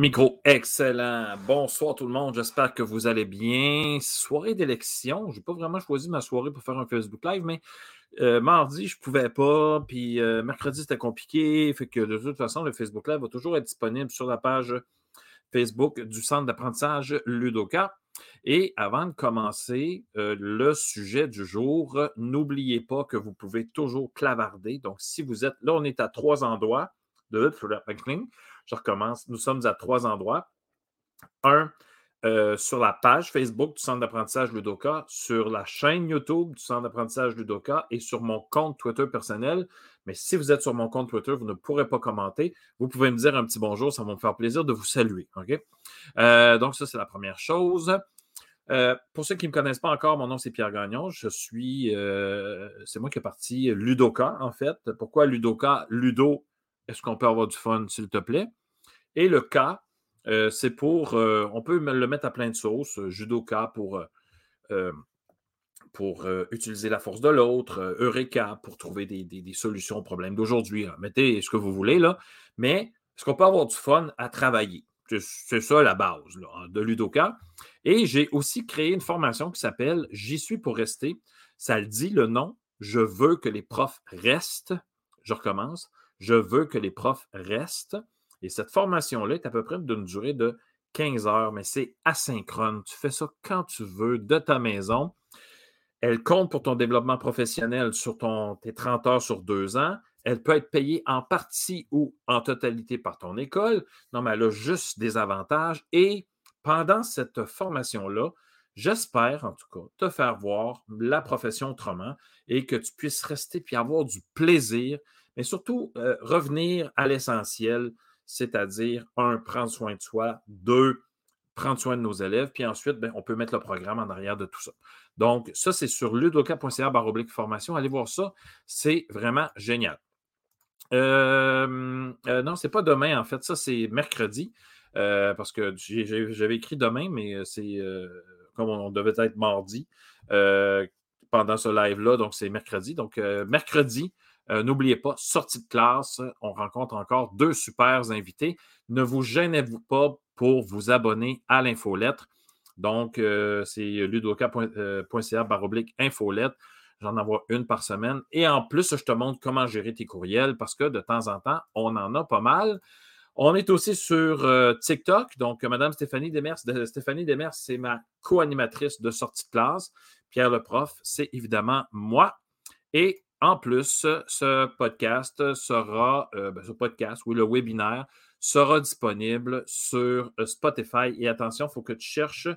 Micro, excellent. Bonsoir tout le monde, j'espère que vous allez bien. Soirée d'élection, je n'ai pas vraiment choisi ma soirée pour faire un Facebook Live, mais euh, mardi, je ne pouvais pas, puis euh, mercredi, c'était compliqué. Fait que de toute façon, le Facebook Live va toujours être disponible sur la page Facebook du Centre d'apprentissage Ludoka. Et avant de commencer euh, le sujet du jour, n'oubliez pas que vous pouvez toujours clavarder. Donc, si vous êtes là, on est à trois endroits de je recommence. Nous sommes à trois endroits. Un, euh, sur la page Facebook du Centre d'apprentissage Ludoka, sur la chaîne YouTube du Centre d'apprentissage Ludoka et sur mon compte Twitter personnel. Mais si vous êtes sur mon compte Twitter, vous ne pourrez pas commenter. Vous pouvez me dire un petit bonjour, ça va me faire plaisir de vous saluer. Euh, donc, ça, c'est la première chose. Euh, pour ceux qui ne me connaissent pas encore, mon nom c'est Pierre Gagnon. Je suis, c'est moi qui ai parti Ludoka en fait. Pourquoi Ludoka? Ludo, est-ce qu'on peut avoir du fun, s'il te plaît? Et le K, euh, c'est pour, euh, on peut le mettre à plein de sauces, euh, judoka pour, pour utiliser la force de l'autre, Eureka pour trouver des, solutions aux problèmes d'aujourd'hui. Mettez ce que vous voulez, là, mais est-ce qu'on peut avoir du fun à travailler? C'est ça la base hein, de Ludoka. Et j'ai aussi créé une formation qui s'appelle J'y suis pour rester. Ça le dit, le nom. Je veux que les profs restent. Je recommence. Je veux que les profs restent. Et cette formation-là est à peu près d'une durée de 15 heures, mais c'est asynchrone. Tu fais ça quand tu veux, de ta maison. Elle compte pour ton développement professionnel sur ton, tes 30 heures sur deux ans. Elle peut être payée en partie ou en totalité par ton école. Non, mais elle a juste des avantages. Et pendant cette formation-là, j'espère en tout cas te faire voir la profession autrement et que tu puisses rester puis avoir du plaisir, mais surtout euh, revenir à l'essentiel, c'est-à-dire, un, prendre soin de soi, deux, prendre soin de nos élèves, puis ensuite, ben, on peut mettre le programme en arrière de tout ça. Donc, ça, c'est sur ludoka.ca baroblique formation. Allez voir ça, c'est vraiment génial. Euh, euh, non, pas demain, en fait, ça, c'est mercredi, euh, parce que j'avais écrit demain, mais c'est comme on devait être mardi pendant ce live-là, donc c'est mercredi. Donc, mercredi, euh, n'oubliez pas, sortie de classe, on rencontre encore deux super invités. Ne vous gênez-vous pas pour vous abonner à l'infolettre. Donc, euh, c'est ludoka.ca baroblique infolette. J'en envoie une par semaine. Et en plus, je te montre comment gérer tes courriels parce que de temps en temps, on en a pas mal. On est aussi sur euh, TikTok. Donc, Madame Stéphanie Demers, Stéphanie Demers, c'est ma co-animatrice de sortie de classe. Pierre le prof, c'est évidemment moi. Et en plus, ce podcast sera, euh, ben, ce podcast, oui, le webinaire sera disponible sur euh, Spotify. Et attention, il faut que tu cherches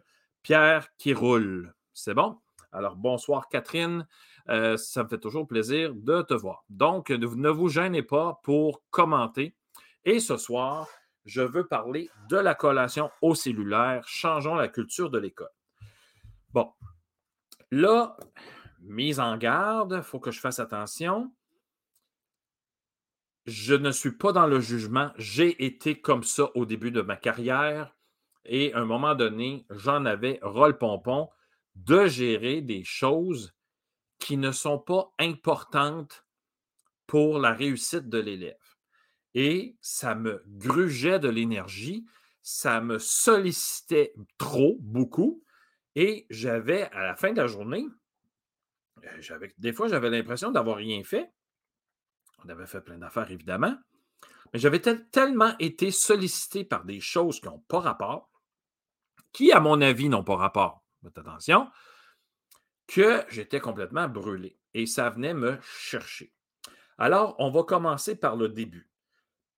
Pierre qui roule. C'est bon? Alors, bonsoir Catherine. Euh, ça me fait toujours plaisir de te voir. Donc, ne, ne vous gênez pas pour commenter. Et ce soir, je veux parler de la collation au cellulaire. Changeons la culture de l'école. Bon, là, mise en garde, il faut que je fasse attention. Je ne suis pas dans le jugement. J'ai été comme ça au début de ma carrière et à un moment donné, j'en avais rôle pompon de gérer des choses qui ne sont pas importantes pour la réussite de l'élève. Et ça me grugeait de l'énergie, ça me sollicitait trop, beaucoup, et j'avais, à la fin de la journée, euh, des fois, j'avais l'impression d'avoir rien fait. On avait fait plein d'affaires, évidemment. Mais j'avais tellement été sollicité par des choses qui n'ont pas rapport, qui, à mon avis, n'ont pas rapport, faites attention, que j'étais complètement brûlé. Et ça venait me chercher. Alors, on va commencer par le début.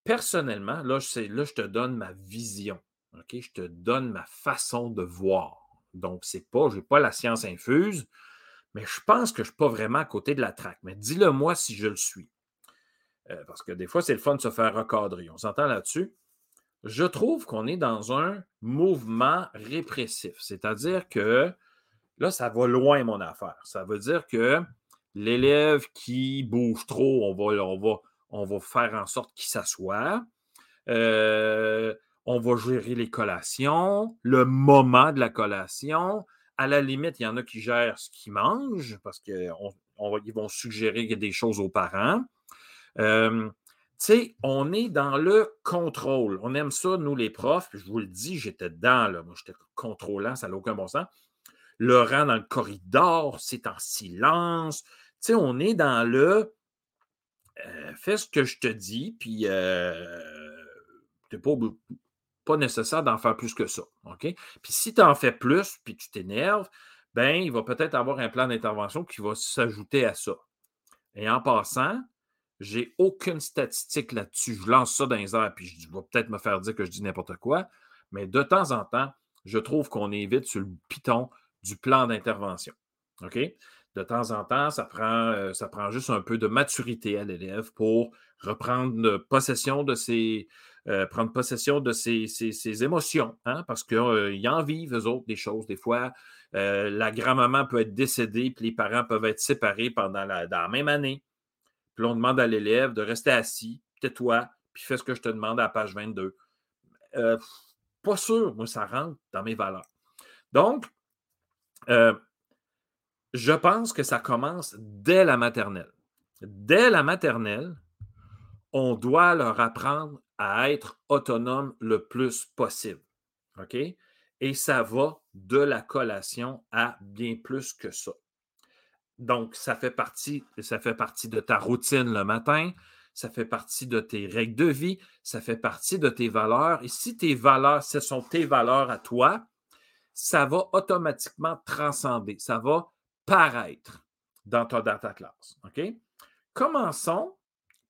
Personnellement, là, je, là, je te donne ma vision. Je te donne ma façon de voir. Donc, c'est pas, je n'ai pas la science infuse mais je pense que je ne suis pas vraiment à côté de la traque. Mais dis-le moi si je le suis. Euh, parce que des fois, c'est le fun de se faire recadrer. On s'entend là-dessus? Je trouve qu'on est dans un mouvement répressif. C'est-à-dire que là, ça va loin, mon affaire. Ça veut dire que l'élève qui bouge trop, on va, on va, on va faire en sorte qu'il s'assoie. Euh, on va gérer les collations, le moment de la collation, à la limite, il y en a qui gèrent ce qu'ils mangent parce qu'ils vont suggérer des choses aux parents. sais, on est dans le contrôle. On aime ça, nous, les profs. Je vous le dis, j'étais dedans, là. Moi, j'étais contrôlant, ça n'a aucun bon sens. Le rang dans le corridor, c'est en silence. Tu sais, on est dans le euh, fais ce que je te dis, puis euh, tu n'es pas, pas nécessaire d'en faire plus que ça. Puis si tu en fais plus, puis tu t'énerves, ben, il va peut-être avoir un plan d'intervention qui va s'ajouter à ça. Et en passant, j'ai aucune statistique là-dessus. Je lance ça dans les airs, puis je vais peut-être me faire dire que je dis n'importe quoi, mais de temps en temps, je trouve qu'on est vite sur le piton du plan d'intervention. OK? De temps en temps, ça prend, euh, ça prend juste un peu de maturité à l'élève pour reprendre possession de ses, euh, prendre possession de ses, émotions, hein, parce qu'ils euh, en vivent, eux autres, des choses. Des fois, la grand-maman peut être décédée, puis les parents peuvent être séparés pendant la, la même année. Puis on demande à l'élève de rester assis, tais-toi, puis fais ce que je te demande à la page 22. pas sûr, moi, ça rentre dans mes valeurs. Donc, je pense que ça commence dès la maternelle. Dès la maternelle, on doit leur apprendre à être autonome le plus possible. OK? Et ça va de la collation à bien plus que ça. Donc, ça fait partie, ça fait partie de ta routine le matin, ça fait partie de tes règles de vie, ça fait partie de tes valeurs. Et si tes valeurs, ce sont tes valeurs à toi, ça va automatiquement transcender, ça va paraître dans ta, data classe. OK? Commençons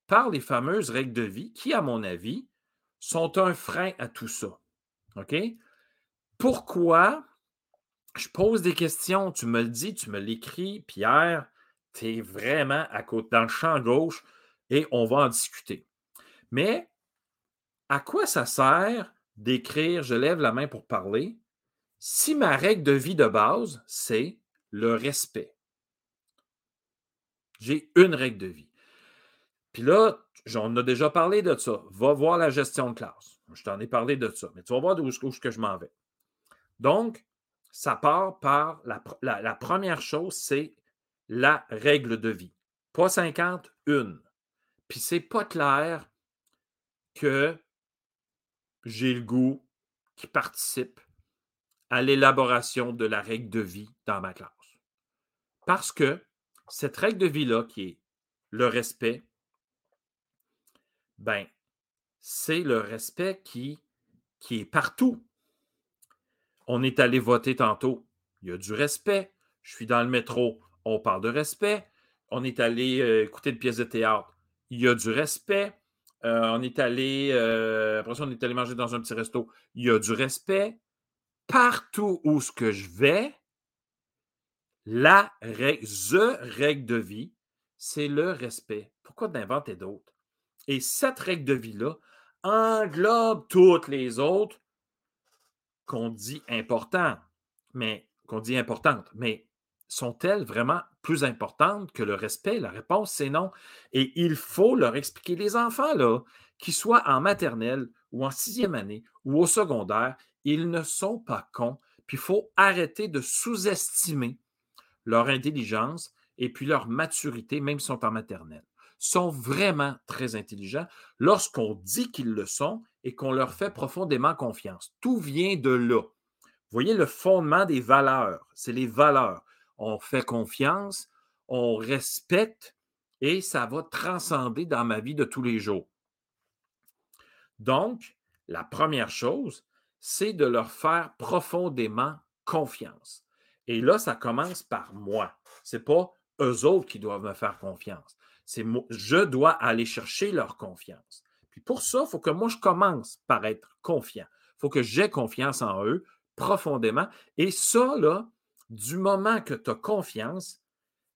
par les fameuses règles de vie qui, à mon avis, sont un frein à tout ça. OK? Pourquoi je pose des questions, tu me le dis, tu me l'écris, Pierre, tu es vraiment à côté, dans le champ gauche et on va en discuter. Mais à quoi ça sert d'écrire je lève la main pour parler si ma règle de vie de base, c'est le respect? J'ai une règle de vie. Puis là, j'en ai déjà parlé de ça. Va voir la gestion de classe. Je t'en ai parlé de ça, mais tu vas voir d'où je m'en vais. Donc, ça part par la, première chose, c'est la règle de vie. Pas 50, une. Puis c'est pas clair que j'ai le goût qui participe à l'élaboration de la règle de vie dans ma classe. Parce que cette règle de vie-là, qui est le respect, ben, c'est le respect qui, est partout. On est allé voter tantôt. Il y a du respect. Je suis dans le métro. On parle de respect. On est allé euh, écouter une pièce de théâtre. Il y a du respect. Euh, on est allé, euh, après on est allé manger dans un petit resto. Il y a du respect. Partout où ce que je vais, la règle, the règle de vie, c'est le respect. Pourquoi d'inventer d'autres? Et cette règle de vie-là englobe toutes les autres qu'on dit importantes, mais qu'on dit importantes, mais sont-elles vraiment plus importantes que le respect? La réponse, c'est non. Et il faut leur expliquer. Les enfants, là, qu'ils soient en maternelle ou en sixième année ou au secondaire, ils ne sont pas cons. Puis il faut arrêter de sous-estimer leur intelligence et puis leur maturité, même s'ils sont en maternelle. Sont vraiment très intelligents lorsqu'on dit qu'ils le sont et qu'on leur fait profondément confiance. Tout vient de là. Vous voyez le fondement des valeurs, c'est les valeurs. On fait confiance, on respecte et ça va transcender dans ma vie de tous les jours. Donc, la première chose, c'est de leur faire profondément confiance. Et là, ça commence par moi. Ce n'est pas eux autres qui doivent me faire confiance. C'est je dois aller chercher leur confiance. Puis pour ça, il faut que moi, je commence par être confiant. Il faut que j'ai confiance en eux profondément. Et ça, là, du moment que tu as confiance,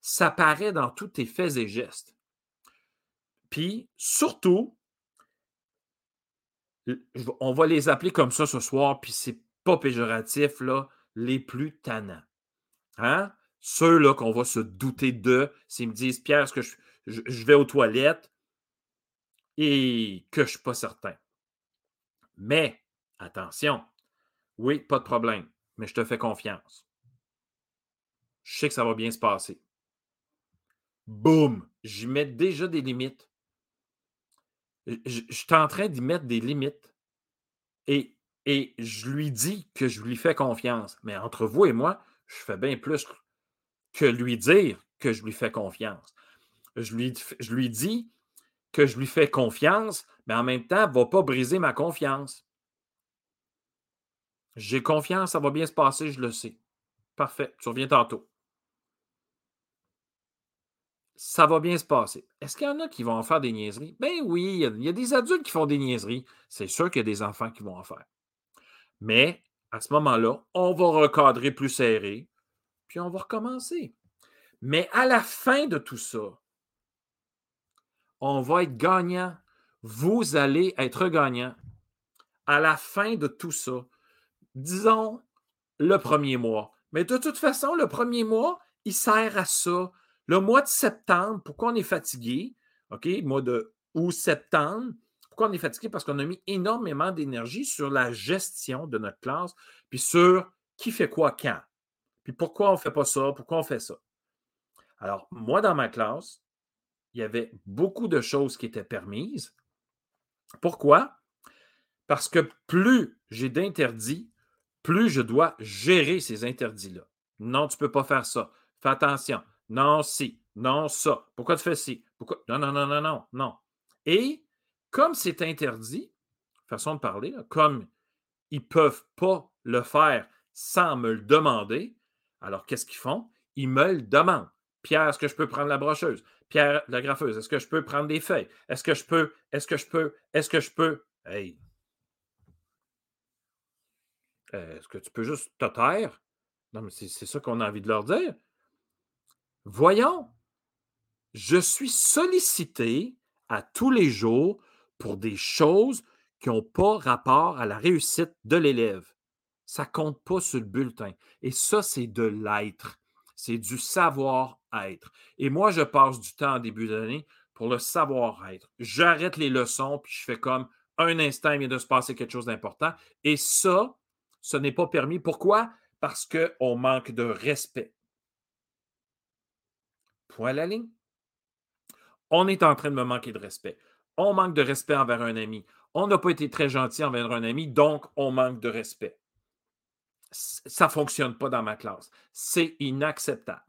ça paraît dans tous tes faits et gestes. Puis surtout, on va les appeler comme ça ce soir, puis c'est pas péjoratif, là, les plus tannants. Hein? Ceux-là qu'on va se douter d'eux, s'ils me disent Pierre, est-ce que je, vais aux toilettes et que je ne suis pas certain. Mais attention, oui, pas de problème, mais je te fais confiance. Je sais que ça va bien se passer. Boum! J'y mets déjà des limites. je, suis en train d'y mettre des limites. Et, et je lui dis que je lui fais confiance. Mais entre vous et moi, je fais bien plus que lui dire que je lui fais confiance. Je lui, je lui dis que je lui fais confiance, mais en même temps, ne va pas briser ma confiance. J'ai confiance, ça va bien se passer, je le sais. Parfait, tu reviens tantôt. Ça va bien se passer. Est-ce qu'il y en a qui vont en faire des niaiseries? Ben oui, il y, a, des adultes qui font des niaiseries. C'est sûr qu'il y a des enfants qui vont en faire. Mais à ce moment-là, on va recadrer plus serré, puis on va recommencer. Mais à la fin de tout ça, on va être gagnant. Vous allez être gagnant. À la fin de tout ça, disons le premier mois. Mais de toute façon, le premier mois, il sert à ça. Le mois de septembre, pourquoi on est fatigué? OK, mois de août, septembre. Pourquoi on est fatigué? Parce qu'on a mis énormément d'énergie sur la gestion de notre classe, puis sur qui fait quoi quand. Puis pourquoi on ne fait pas ça? Pourquoi on fait ça? Alors, moi, dans ma classe, il y avait beaucoup de choses qui étaient permises. Pourquoi? Parce que plus j'ai d'interdits, plus je dois gérer ces interdits-là. Non, tu ne peux pas faire ça. Fais attention. Non, si. Non, ça. Pourquoi tu fais ci? Pourquoi? Non, non, non, non, non, non. Et comme c'est interdit, façon de parler, comme ils ne peuvent pas le faire sans me le demander, alors qu'est-ce qu'ils font? Ils me le demandent. Pierre, est-ce que je peux prendre la brocheuse? Pierre, la graffeuse, est-ce que je peux prendre des feuilles? Est-ce que je peux? Est-ce que je peux? Est-ce que je peux? Hey! Euh, est-ce que tu peux juste te taire? Non, mais c'est ça qu'on a envie de leur dire. Voyons, je suis sollicité à tous les jours pour des choses qui n'ont pas rapport à la réussite de l'élève. Ça ne compte pas sur le bulletin. Et ça, c'est de l'être. C'est du savoir-être. Et moi, je passe du temps en début d'année pour le savoir-être. J'arrête les leçons, puis je fais comme un instant, il vient de se passer quelque chose d'important. Et ça, ce n'est pas permis. Pourquoi? Parce qu'on manque de respect. Point à la ligne. On est en train de me manquer de respect. On manque de respect envers un ami. On n'a pas été très gentil envers un ami, donc on manque de respect. Ça ne fonctionne pas dans ma classe. C'est inacceptable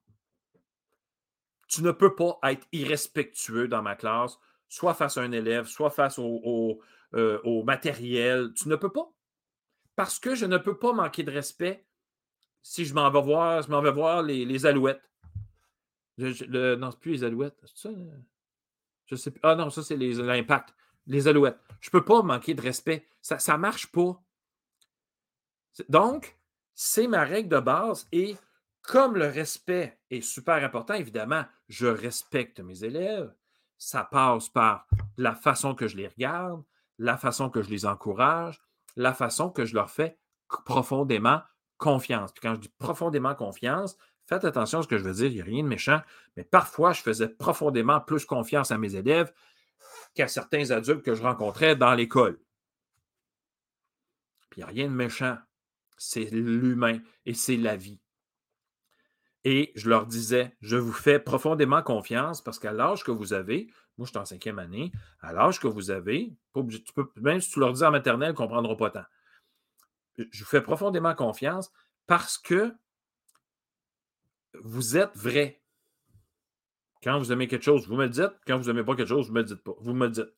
tu ne peux pas être irrespectueux dans ma classe, soit face à un élève, soit face au, euh, matériel. Tu ne peux pas. Parce que je ne peux pas manquer de respect si je m'en vais voir, je m'en vais voir les, alouettes. le, non, c'est plus les alouettes. C'est ça? Je sais plus. Ah non, ça, c'est l'impact. Les alouettes. Je ne peux pas manquer de respect. Ça ne marche pas. Donc, c'est ma règle de base et comme le respect est super important, évidemment, je respecte mes élèves. Ça passe par la façon que je les regarde, la façon que je les encourage, la façon que je leur fais profondément confiance. Puis quand je dis profondément confiance, faites attention à ce que je veux dire, il n'y a rien de méchant, mais parfois, je faisais profondément plus confiance à mes élèves qu'à certains adultes que je rencontrais dans l'école. Puis il n'y a rien de méchant. C'est l'humain et c'est la vie. Et je leur disais, je vous fais profondément confiance parce qu'à l'âge que vous avez, moi je suis en cinquième année, à l'âge que vous avez, tu peux, même si tu leur dis en maternelle, ils ne comprendront pas tant. Je vous fais profondément confiance parce que vous êtes vrai. Quand vous aimez quelque chose, vous me le dites. Quand vous n'aimez pas quelque chose, vous ne me dites pas. Vous me dites.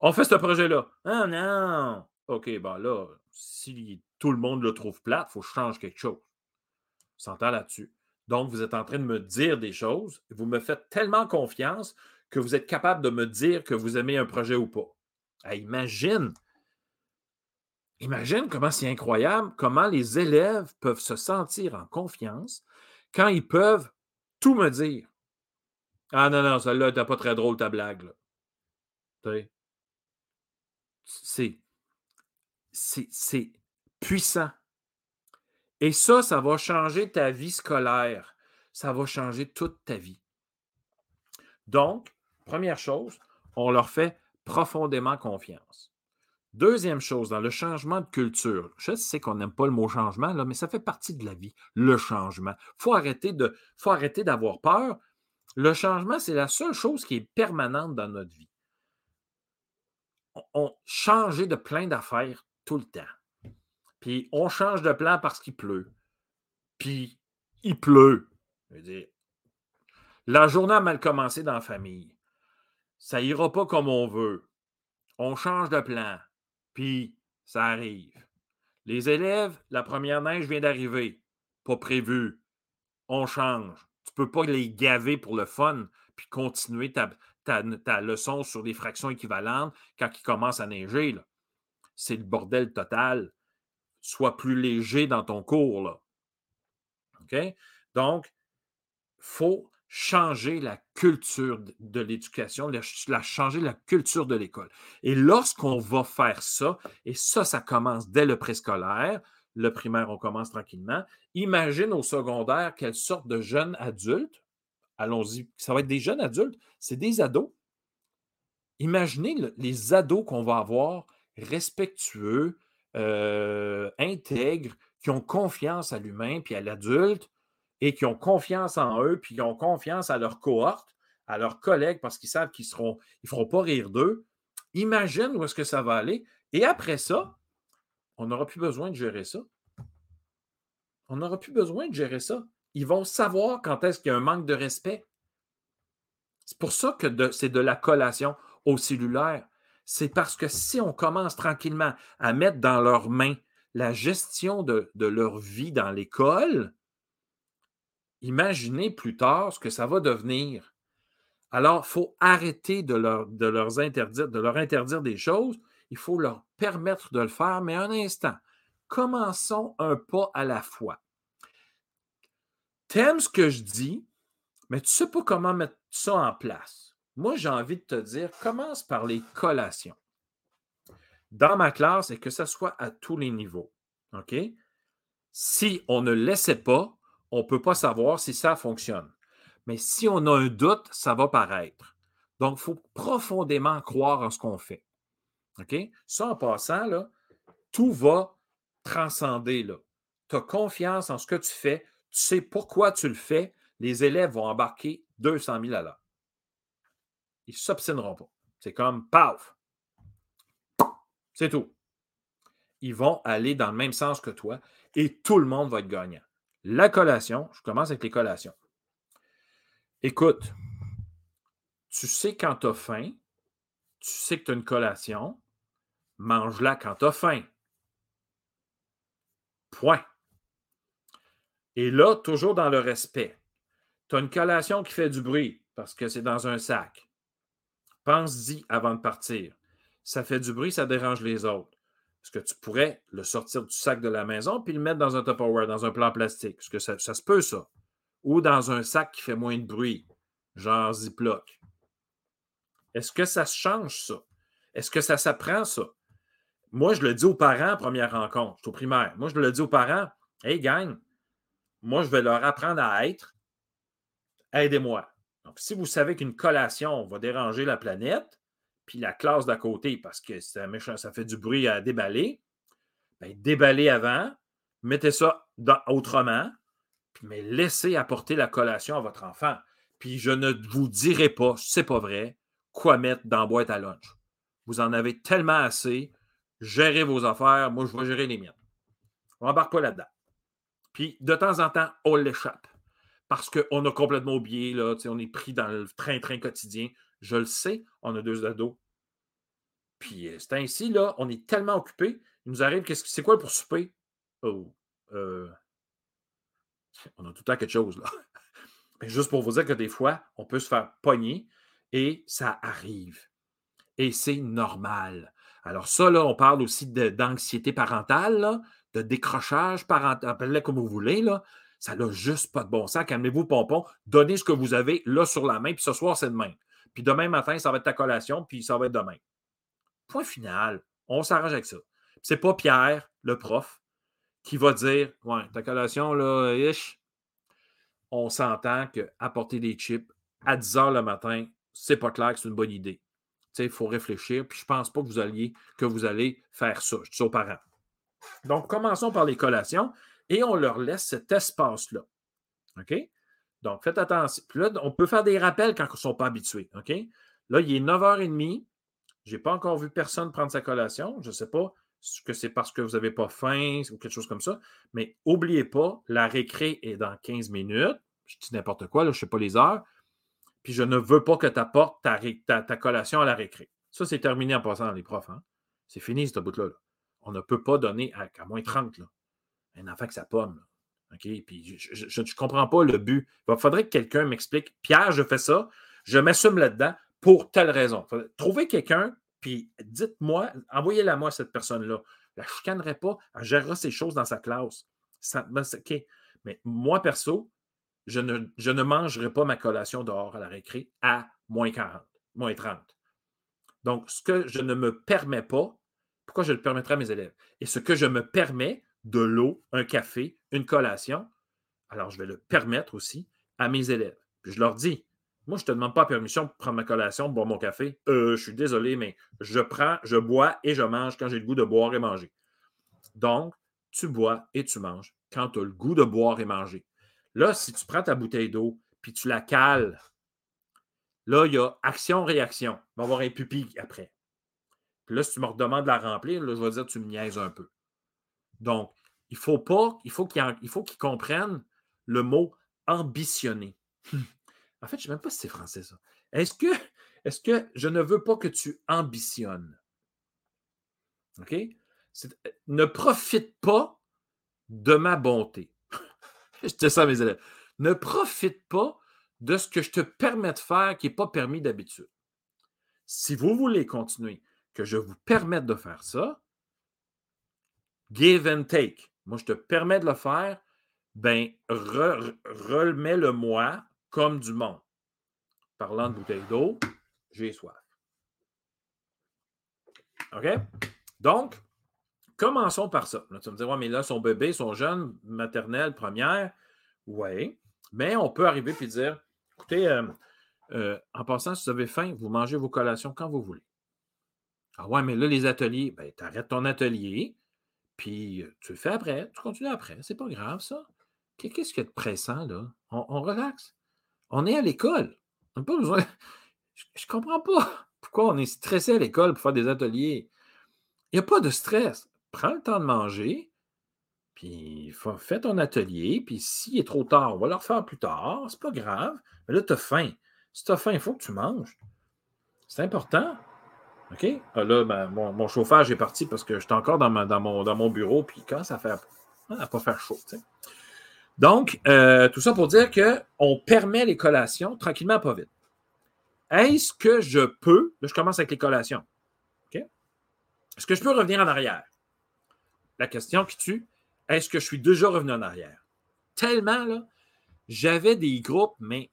On fait ce projet-là. Ah non! OK, ben là, si tout le monde le trouve plate, il faut que je change quelque chose. On s'entend là-dessus. Donc, vous êtes en train de me dire des choses. Vous me faites tellement confiance que vous êtes capable de me dire que vous aimez un projet ou pas. imagine, imagine comment c'est incroyable, comment les élèves peuvent se sentir en confiance quand ils peuvent tout me dire. Ah non, non, celle-là, t'as pas très drôle ta blague. C'est, c'est puissant. Et ça, ça va changer ta vie scolaire. Ça va changer toute ta vie. Donc, première chose, on leur fait profondément confiance. Deuxième chose, dans le changement de culture, je sais qu'on n'aime pas le mot changement, là, mais ça fait partie de la vie, le changement. Il faut arrêter, d'avoir peur. Le changement, c'est la seule chose qui est permanente dans notre vie. on, changer de plein d'affaires tout le temps. Puis on change de plan parce qu'il pleut. Puis il pleut. La journée a mal commencé dans la famille. Ça ira pas comme on veut. On change de plan. Puis ça arrive. Les élèves, la première neige vient d'arriver. Pas prévu. On change. Tu peux pas les gaver pour le fun puis continuer ta, ta, leçon sur des fractions équivalentes quand il commence à neiger. C'est le bordel total. Sois plus léger dans ton cours. Là. OK? Donc, il faut changer la culture de l'éducation, la, changer la culture de l'école. Et lorsqu'on va faire ça, et ça, ça commence dès le préscolaire, le primaire, on commence tranquillement. Imagine au secondaire quelle sorte de jeunes adultes, allons-y, ça va être des jeunes adultes, c'est des ados. Imaginez les ados qu'on va avoir respectueux, euh, intègres, qui ont confiance à l'humain puis à l'adulte, et qui ont confiance en eux, puis qui ont confiance à leur cohorte, à leurs collègues, parce qu'ils savent qu'ils ne feront pas rire d'eux. Imagine où est-ce que ça va aller. Et après ça, on n'aura plus besoin de gérer ça. On n'aura plus besoin de gérer ça. Ils vont savoir quand est-ce qu'il y a un manque de respect. C'est pour ça que c'est de la collation au cellulaire. C'est parce que si on commence tranquillement à mettre dans leurs mains la gestion de leur vie dans l'école, imaginez plus tard ce que ça va devenir. Alors, il faut arrêter de leur, interdire, de leur interdire des choses. Il faut leur permettre de le faire, mais un instant. Commençons un pas à la fois. T'aimes ce que je dis, mais tu ne sais pas comment mettre ça en place. Moi, j'ai envie de te dire, commence par les collations. Dans ma classe, et que ce soit à tous les niveaux. OK? Si on ne laissait pas, on ne peut pas savoir si ça fonctionne. Mais si on a un doute, ça va paraître. Donc, il faut profondément croire en ce qu'on fait. OK? Ça, en passant, là, tout va transcender. Tu as confiance en ce que tu fais, tu sais pourquoi tu le fais, les élèves vont embarquer 200 000 à l'heure. Ils ne s'obstineront pas. C'est comme paf! C'est tout. Ils vont aller dans le même sens que toi et tout le monde va être gagnant. La collation, je commence avec les collations. Écoute, tu sais quand tu as faim, tu sais que tu as une collation, mange-la quand tu as faim. Point. Et là, toujours dans le respect. Tu as une collation qui fait du bruit parce que c'est dans un sac. Pense-y avant de partir. Ça fait du bruit, ça dérange les autres. Est-ce que tu pourrais le sortir du sac de la maison puis le mettre dans un Tupperware, dans un plan plastique? Est-ce que ça, se peut, ça? Ou dans un sac qui fait moins de bruit, genre Ziploc? Est-ce que ça se change, ça? Est-ce que ça s'apprend, ça? Moi, je le dis aux parents, première rencontre, au primaire. Moi, je le dis aux parents, hey, gang, moi, je vais leur apprendre à être. Aidez-moi. Si vous savez qu'une collation va déranger la planète, puis la classe d'à côté, parce que méchant, ça fait du bruit à déballer, bien, déballez avant, mettez ça autrement, mais laissez apporter la collation à votre enfant. Puis je ne vous dirai pas, c'est pas vrai, quoi mettre dans boîte à lunch. Vous en avez tellement assez, gérez vos affaires, moi je vais gérer les miennes. On n'embarque pas là-dedans. Puis de temps en temps, on l'échappe. Parce qu'on a complètement oublié, là, on est pris dans le train-train quotidien. Je le sais, on a deux ados. Puis euh, c'est ainsi, là, on est tellement occupé. Il nous arrive, qu'est-ce c'est quoi pour souper? Oh, euh, on a tout le temps quelque chose, là. Mais juste pour vous dire que des fois, on peut se faire pogner et ça arrive. Et c'est normal. Alors, ça, là, on parle aussi d'anxiété parentale, de décrochage parental, appelez-le comme vous voulez, là. Ça n'a juste pas de bon sens. Calmez-vous, pompon. Donnez ce que vous avez là sur la main, puis ce soir, c'est demain. Puis demain matin, ça va être ta collation, puis ça va être demain. Point final. On s'arrange avec ça. C'est pas Pierre, le prof, qui va dire Ouais, ta collation, là, ish, on s'entend qu'apporter des chips à 10 heures le matin, c'est pas clair que c'est une bonne idée. Il faut réfléchir, puis je pense pas que vous alliez que vous allez faire ça. Je dis aux parents. Donc, commençons par les collations et on leur laisse cet espace-là. OK? Donc, faites attention. Puis là, on peut faire des rappels quand ils ne sont pas habitués. OK? Là, il est 9h30. Je n'ai pas encore vu personne prendre sa collation. Je ne sais pas que c'est parce que vous n'avez pas faim ou quelque chose comme ça. Mais n'oubliez pas, la récré est dans 15 minutes. Je dis n'importe quoi, là, je ne sais pas les heures. Puis je ne veux pas que tu apportes ta, ta, collation à la récré. Ça, c'est terminé en passant dans les profs. Hein. C'est fini, ce bout-là. On ne peut pas donner à, moins 30. Là. Un enfant que ça pomme. Je ne comprends pas le but. Il faudrait que quelqu'un m'explique. Pierre, je fais ça, je m'assume là-dedans pour telle raison. Trouvez quelqu'un, puis dites-moi, envoyez-la moi, cette personne-là. Je ne chicanerai pas, elle gérera ces choses dans sa classe. OK? Mais moi, perso, je ne, je ne mangerai pas ma collation dehors à la récré à moins 40, moins 30. Donc, ce que je ne me permets pas, pourquoi je le permettrai à mes élèves? Et ce que je me permets, de l'eau, un café, une collation, alors je vais le permettre aussi à mes élèves. Puis je leur dis, moi, je ne te demande pas permission pour prendre ma collation, boire mon café. Euh, je suis désolé, mais je prends, je bois et je mange quand j'ai le goût de boire et manger. Donc, tu bois et tu manges quand tu as le goût de boire et manger. Là, si tu prends ta bouteille d'eau puis tu la cales, là, il y a action-réaction. Il va y avoir un pupille après. Puis là, si tu me redemandes de la remplir, là, je vais dire tu me niaises un peu. Donc, il faut pas, il faut qu'il faut qu'ils comprennent le mot ambitionner. en fait, je ne sais même pas si c'est français, ça. Est-ce que, que je ne veux pas que tu ambitionnes? OK? Ne profite pas de ma bonté. je te ça mes élèves. Ne profite pas de ce que je te permets de faire qui n'est pas permis d'habitude. Si vous voulez continuer, que je vous permette de faire ça, give and take. Moi, je te permets de le faire, ben, remets-le-moi comme du monde. Parlant de bouteille d'eau, j'ai soif. OK? Donc, commençons par ça. tu vas me dire, ouais, mais là, son bébé, son jeune, maternelle, première, oui. Mais on peut arriver et dire, écoutez, euh, euh, en passant, si vous avez faim, vous mangez vos collations quand vous voulez. Ah ouais, mais là, les ateliers, ben, tu arrêtes ton atelier, puis tu le fais après, tu continues après. C'est pas grave, ça. Qu'est-ce qu'il y a de pressant, là? On, relaxe. On est à l'école. On n'a pas besoin. Je, ne comprends pas pourquoi on est stressé à l'école pour faire des ateliers. Il n'y a pas de stress. Prends le temps de manger, puis fais ton atelier, puis s'il est trop tard, on va le refaire plus tard. C'est pas grave. Mais là, tu as faim. Si tu as faim, il faut que tu manges. C'est important. OK? Ah, là, ben, mon, chauffage est parti parce que j'étais encore dans, mon, bureau, puis quand ça fait à pas faire chaud. Donc, euh, tout ça pour dire qu'on permet les collations tranquillement, pas vite. Est-ce que je peux, là, je commence avec les collations. OK? Est-ce que je peux revenir en arrière? La question qui tue, est-ce que je suis déjà revenu en arrière? Tellement, là, j'avais des groupes, mais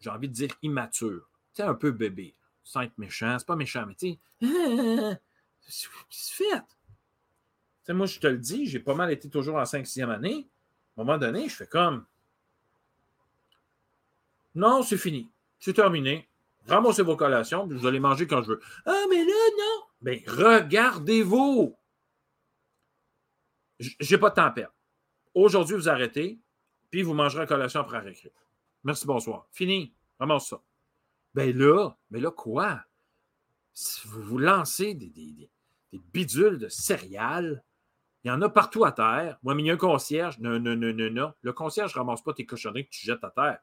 j'ai envie de dire immatures. Tu sais, un peu bébé sans être méchant. C'est pas méchant, mais tu sais, qu'est-ce que fait? moi, je te le dis, j'ai pas mal été toujours en 5-6e année. À un moment donné, je fais comme Non, c'est fini. C'est terminé. Ramassez vos collations, puis vous allez manger quand je veux. Ah, mais là, non! Mais regardez-vous! J'ai pas de temps à perdre. Aujourd'hui, vous arrêtez, puis vous mangerez la collation après récré. Merci, bonsoir. Fini. Ramasse ça. Ben là, mais là, quoi? Vous vous lancez des, bidules de céréales, il y en a partout à terre. Moi, mais il y a un concierge. Non, non, non, non, non. Le concierge ne ramasse pas tes cochonneries que tu jettes à terre.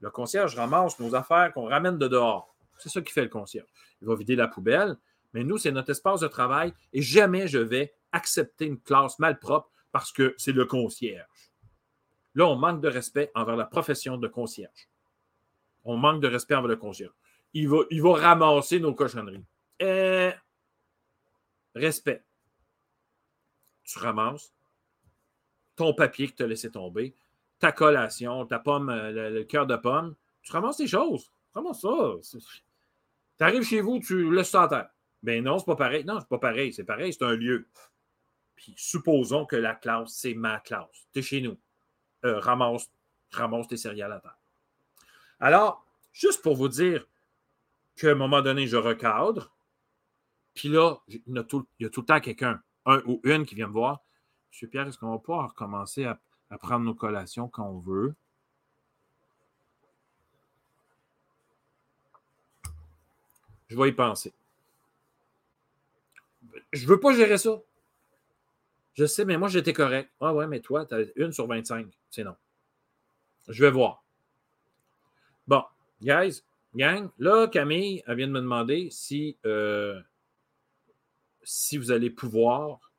Le concierge ramasse nos affaires qu'on ramène de dehors. C'est ça qui fait le concierge. Il va vider la poubelle, mais nous, c'est notre espace de travail et jamais je vais accepter une classe malpropre parce que c'est le concierge. Là, on manque de respect envers la profession de concierge. On manque de respect envers le concierge. Il va, ramasser nos cochonneries. Euh, respect. Tu ramasses ton papier que tu as laissé tomber, ta collation, ta pomme, euh, le, cœur de pomme. Tu ramasses tes choses. Ramasse ça. Tu arrives chez vous, tu laisses ça à terre. Ben non, c'est pas pareil. Non, c'est pas pareil. C'est pareil, c'est un lieu. Puis supposons que la classe, c'est ma classe. Tu es chez nous. Euh, ramasse tes céréales à terre. Alors, juste pour vous dire qu'à un moment donné, je recadre, puis là, il y a tout, le temps quelqu'un, un ou une qui vient me voir. Monsieur Pierre, est-ce qu'on va pouvoir recommencer à, prendre nos collations quand on veut? Je vais y penser. Je ne veux pas gérer ça. Je sais, mais moi, j'étais correct. Ah ouais, mais toi, tu as une sur 25. C'est non. Je vais voir. Bon, guys, gang, là, Camille, elle vient de me demander si, euh, si vous allez pouvoir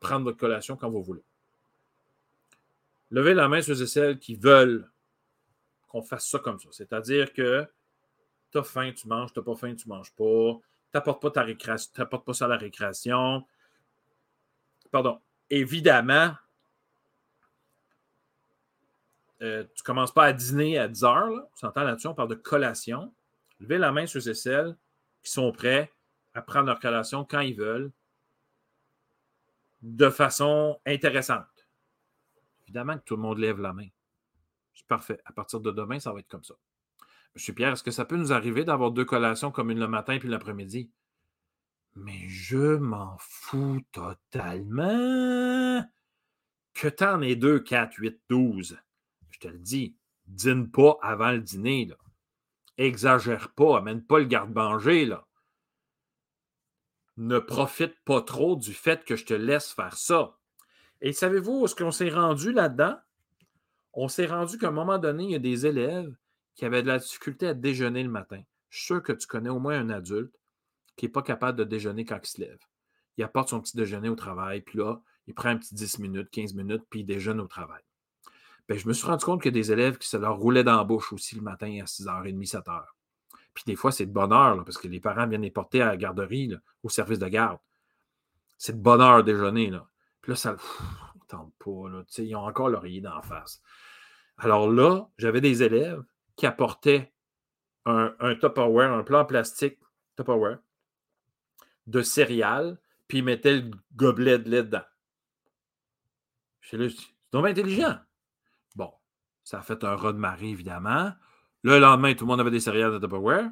prendre votre collation quand vous voulez. Levez la main sur celles qui veulent qu'on fasse ça comme ça. C'est-à-dire que tu as faim, tu manges, tu n'as pas faim, tu ne manges pas, tu n'apportes pas ta récréation, pas ça à la récréation. Pardon. Évidemment, euh, tu ne commences pas à dîner à 10 heures. Tu entends là-dessus, on parle de collation. Levez la main sur ces celles qui sont prêts à prendre leur collation quand ils veulent, de façon intéressante. Évidemment que tout le monde lève la main. C'est parfait. À partir de demain, ça va être comme ça. Monsieur Pierre, est-ce que ça peut nous arriver d'avoir deux collations comme une le matin puis l'après-midi? Mais je m'en fous totalement. Que t'en aies deux, quatre, huit, douze. Je te le dis, dîne pas avant le dîner. Exagère pas, amène pas le garde-manger. Là. Ne profite pas trop du fait que je te laisse faire ça. Et savez-vous est-ce qu'on s'est rendu là-dedans? On s'est rendu qu'à un moment donné, il y a des élèves qui avaient de la difficulté à déjeuner le matin. Je suis sûr que tu connais au moins un adulte qui n'est pas capable de déjeuner quand il se lève. Il apporte son petit déjeuner au travail, puis là, il prend un petit 10 minutes, 15 minutes, puis il déjeune au travail. Bien, je me suis rendu compte qu'il y a des élèves qui se leur roulaient dans la bouche aussi le matin à 6h30, 7h. Puis des fois, c'est de bonne heure, parce que les parents viennent les porter à la garderie, au service de garde. C'est de bonne heure déjeuner. Là. Puis là, ça ne tente pas. Là, ils ont encore l'oreiller d'en face. Alors là, j'avais des élèves qui apportaient un, un Tupperware, un plan plastique Tupperware de céréales, puis ils mettaient le gobelet de lait dedans. Je là, c'est intelligent. Ça a fait un raz de marée, évidemment. le lendemain, tout le monde avait des céréales de Tupperware.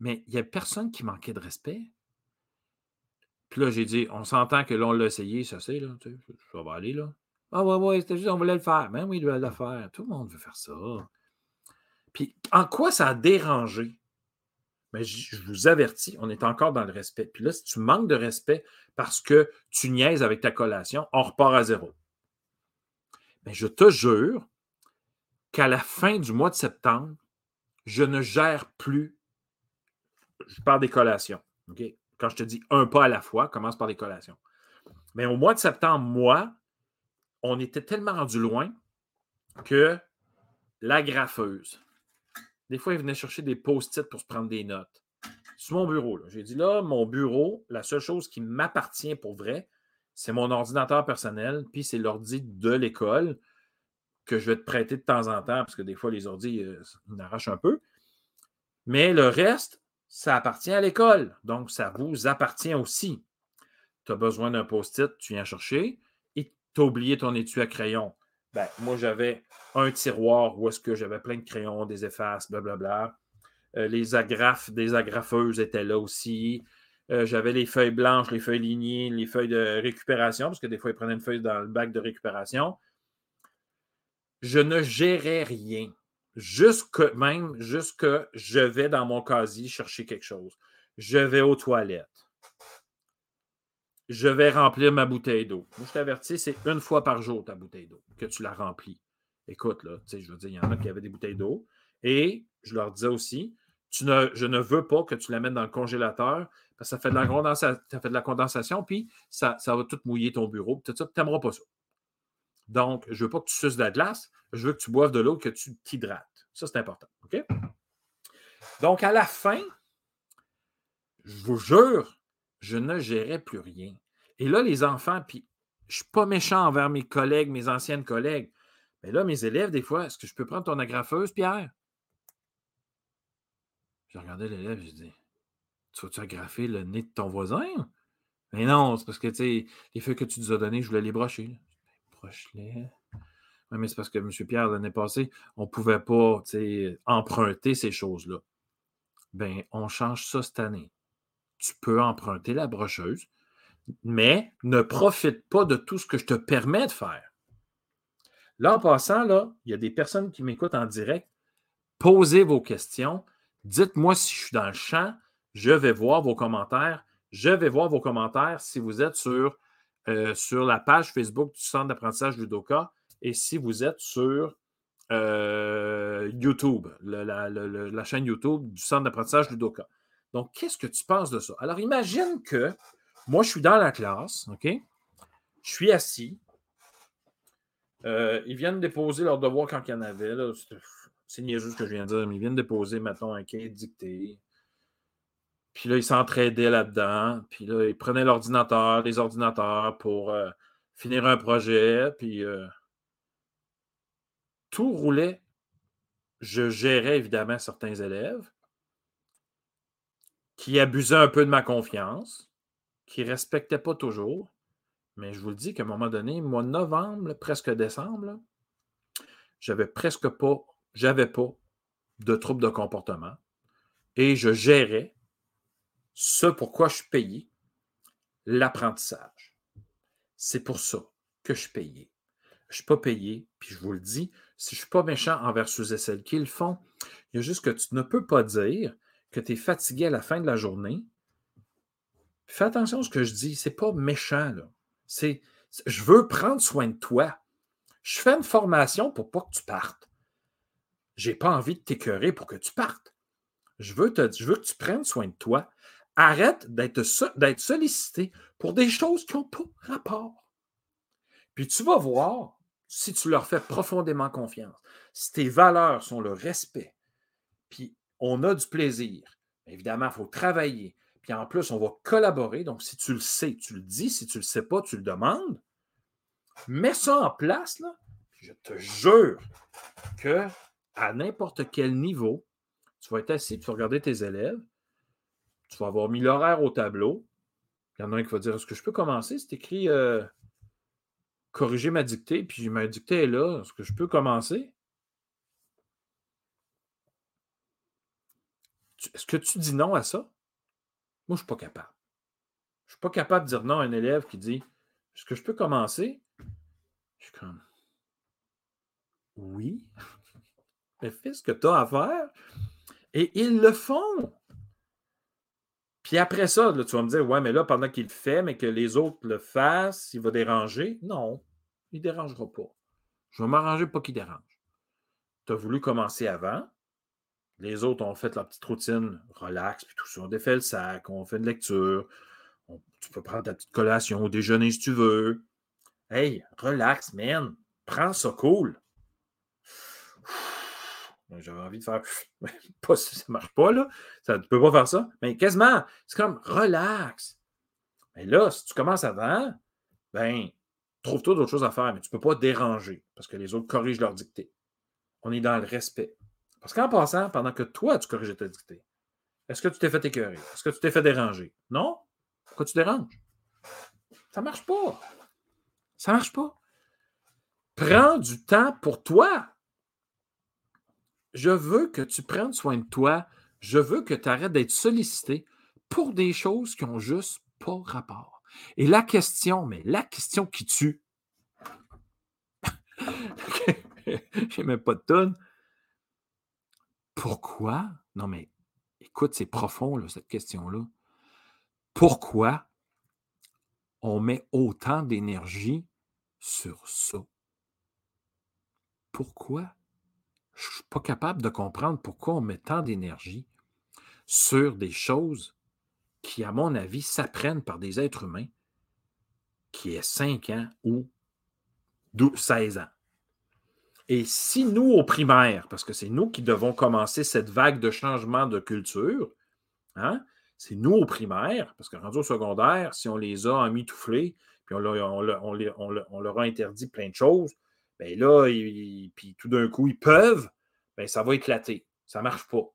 Mais il n'y a personne qui manquait de respect. Puis là, j'ai dit, on s'entend que là, on l'a essayé, ça c'est, là, ça va aller, là. Ah ouais, ouais, c'était juste, on voulait le faire. Mais ben oui, il doit le faire. Tout le monde veut faire ça. Puis en quoi ça a dérangé? Mais je vous avertis, on est encore dans le respect. Puis là, si tu manques de respect parce que tu niaises avec ta collation, on repart à zéro. Mais je te jure qu'à la fin du mois de septembre, je ne gère plus. Je parle des collations. Quand je te dis un pas à la fois, commence par les collations. Mais au mois de septembre, moi, on était tellement rendu loin que la graffeuse, des fois, il venait chercher des post-it pour se prendre des notes. Sur mon bureau, j'ai dit là, mon bureau, la seule chose qui m'appartient pour vrai, c'est mon ordinateur personnel, puis c'est l'ordi de l'école que je vais te prêter de temps en temps, parce que des fois, les ordis, euh, arrachent un peu. Mais le reste, ça appartient à l'école. Donc, ça vous appartient aussi. Tu as besoin d'un post-it, tu viens chercher, et tu as oublié ton étui à crayon. Ben, moi, j'avais un tiroir où est-ce que j'avais plein de crayons, des effaces, blablabla. Euh, les agrafes, des agrafeuses étaient là aussi. Euh, j'avais les feuilles blanches, les feuilles lignées, les feuilles de récupération, parce que des fois, ils prenaient une feuille dans le bac de récupération. Je ne gérais rien. Jusque même, jusque je vais dans mon casier chercher quelque chose. Je vais aux toilettes je vais remplir ma bouteille d'eau. Moi, je t'avertis, c'est une fois par jour ta bouteille d'eau que tu la remplis. Écoute, là, tu sais, je veux dire, il y en a qui avaient des bouteilles d'eau. Et je leur disais aussi, tu ne, je ne veux pas que tu la mettes dans le congélateur parce que ça fait de la, condensation, ça fait de la condensation, puis ça, ça va tout mouiller ton bureau. Tout ça, tu n'aimeras pas ça. Donc, je ne veux pas que tu suces de la glace, je veux que tu boives de l'eau, que tu t'hydrates. Ça, c'est important. OK? Donc, à la fin, je vous jure, je ne gérais plus rien. Et là, les enfants, puis je ne suis pas méchant envers mes collègues, mes anciennes collègues, mais là, mes élèves, des fois, est-ce que je peux prendre ton agrafeuse, Pierre? J'ai regardé l'élève, j'ai dit Tu vas-tu agrafer le nez de ton voisin? Mais non, c'est parce que, les feuilles que tu nous as données, je voulais les brocher. Broche-les. Oui, mais c'est parce que M. Pierre, l'année passée, on ne pouvait pas emprunter ces choses-là. Bien, on change ça cette année tu peux emprunter la brocheuse, mais ne profite pas de tout ce que je te permets de faire. Là, en passant, là, il y a des personnes qui m'écoutent en direct. Posez vos questions. Dites-moi si je suis dans le champ. Je vais voir vos commentaires. Je vais voir vos commentaires si vous êtes sur, euh, sur la page Facebook du Centre d'apprentissage Ludoka et si vous êtes sur euh, YouTube, la, chaîne YouTube du Centre d'apprentissage Ludoka. Donc, qu'est-ce que tu penses de ça? Alors, imagine que moi, je suis dans la classe, OK? Je suis assis. Euh, ils viennent déposer leur devoir quand il y en avait. C'est niaiseux ce que je viens de dire, mais ils viennent déposer, mettons, un cahier dicté. Puis là, ils s'entraidaient là-dedans. Puis là, ils prenaient l'ordinateur, les ordinateurs pour euh, finir un projet. Puis euh, tout roulait. Je gérais évidemment certains élèves qui abusaient un peu de ma confiance, qui ne respectaient pas toujours. Mais je vous le dis qu'à un moment donné, mois novembre, presque décembre, j'avais presque pas, j'avais pas de troubles de comportement. Et je gérais ce pourquoi je suis payé, l'apprentissage. C'est pour ça que je suis payé. Je ne suis pas payé, puis je vous le dis, si je ne suis pas méchant envers ceux et celles qui le font, il y a juste que tu ne peux pas dire que tu es fatigué à la fin de la journée. Fais attention à ce que je dis, c'est pas méchant. C'est je veux prendre soin de toi. Je fais une formation pour pas que tu partes. J'ai pas envie de t'écœurer pour que tu partes. Je veux que tu prennes soin de toi. Arrête d'être sollicité pour des choses qui n'ont pas rapport. Puis tu vas voir si tu leur fais profondément confiance, si tes valeurs sont le respect, puis on a du plaisir. Évidemment, il faut travailler. Puis en plus, on va collaborer. Donc, si tu le sais, tu le dis. Si tu ne le sais pas, tu le demandes. Mets ça en place, là. je te jure que à n'importe quel niveau, tu vas être assis, tu vas regarder tes élèves, tu vas avoir mis l'horaire au tableau. Il y en a un qui va dire Est-ce que je peux commencer? C'est écrit euh, Corriger ma dictée, puis ma dictée est là. Est-ce que je peux commencer? Est-ce que tu dis non à ça? Moi, je ne suis pas capable. Je ne suis pas capable de dire non à un élève qui dit Est-ce que je peux commencer? Je suis comme Oui. Mais fais ce que tu as à faire. Et ils le font. Puis après ça, tu vas me dire, ouais, mais là, pendant qu'il le fait, mais que les autres le fassent, il va déranger? Non, il ne dérangera pas. Je vais m'arranger pour qu'il dérange. Tu as voulu commencer avant. Les autres ont fait leur petite routine, relax, puis tout ça. On défait le sac, on fait une lecture. tu peux prendre ta petite collation au déjeuner si tu veux. Hey, relax, man. Prends ça cool. J'avais envie de faire. pas, ça ne marche pas, là. Ça, tu ne peux pas faire ça. Mais quasiment, c'est comme relax. Mais là, si tu commences avant, ben, trouve-toi d'autres choses à faire, mais tu ne peux pas déranger parce que les autres corrigent leur dictée. On est dans le respect. Parce qu'en passant, pendant que toi, tu corriges ta dictée, est-ce que tu t'es fait écœurer? Est-ce que tu t'es fait déranger? Non? Pourquoi tu déranges? Ça ne marche pas. Ça ne marche pas. Prends du temps pour toi je veux que tu prennes soin de toi. Je veux que tu arrêtes d'être sollicité pour des choses qui n'ont juste pas rapport. Et la question, mais la question qui tue, j'ai même pas de tonne. Pourquoi? Non, mais écoute, c'est profond, cette question-là. Pourquoi on met autant d'énergie sur ça? Pourquoi? Je ne suis pas capable de comprendre pourquoi on met tant d'énergie sur des choses qui, à mon avis, s'apprennent par des êtres humains qui aient 5 ans ou 16 ans. Et si nous, au primaire, parce que c'est nous qui devons commencer cette vague de changement de culture, hein, c'est nous au primaire, parce que rendu au secondaire, si on les a emmitouflés, puis on leur a interdit plein de choses, bien là, puis tout d'un coup, ils peuvent, bien, ça va éclater. Ça ne marche pas.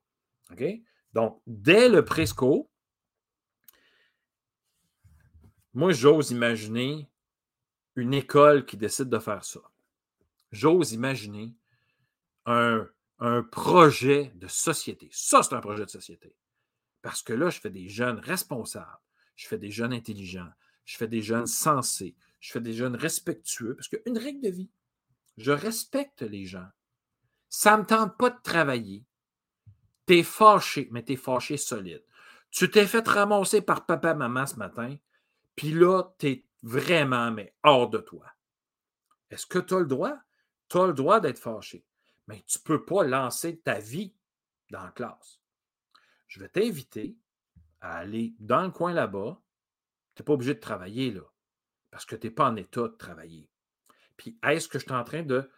Donc, dès le presco, moi, j'ose imaginer une école qui décide de faire ça. J'ose imaginer un, un projet de société. Ça, c'est un projet de société. Parce que là, je fais des jeunes responsables, je fais des jeunes intelligents, je fais des jeunes sensés, je fais des jeunes respectueux, parce qu'une règle de vie, je respecte les gens. Ça ne me tente pas de travailler. Tu es fâché, mais tu es fâché solide. Tu t'es fait ramasser par papa, maman ce matin, puis là, tu es vraiment, mais hors de toi. Est-ce que tu as le droit? Tu as le droit d'être fâché, mais tu ne peux pas lancer ta vie dans la classe. Je vais t'inviter à aller dans le coin là-bas. Tu n'es pas obligé de travailler là, parce que tu n'es pas en état de travailler. Puis, est-ce que je suis en train de.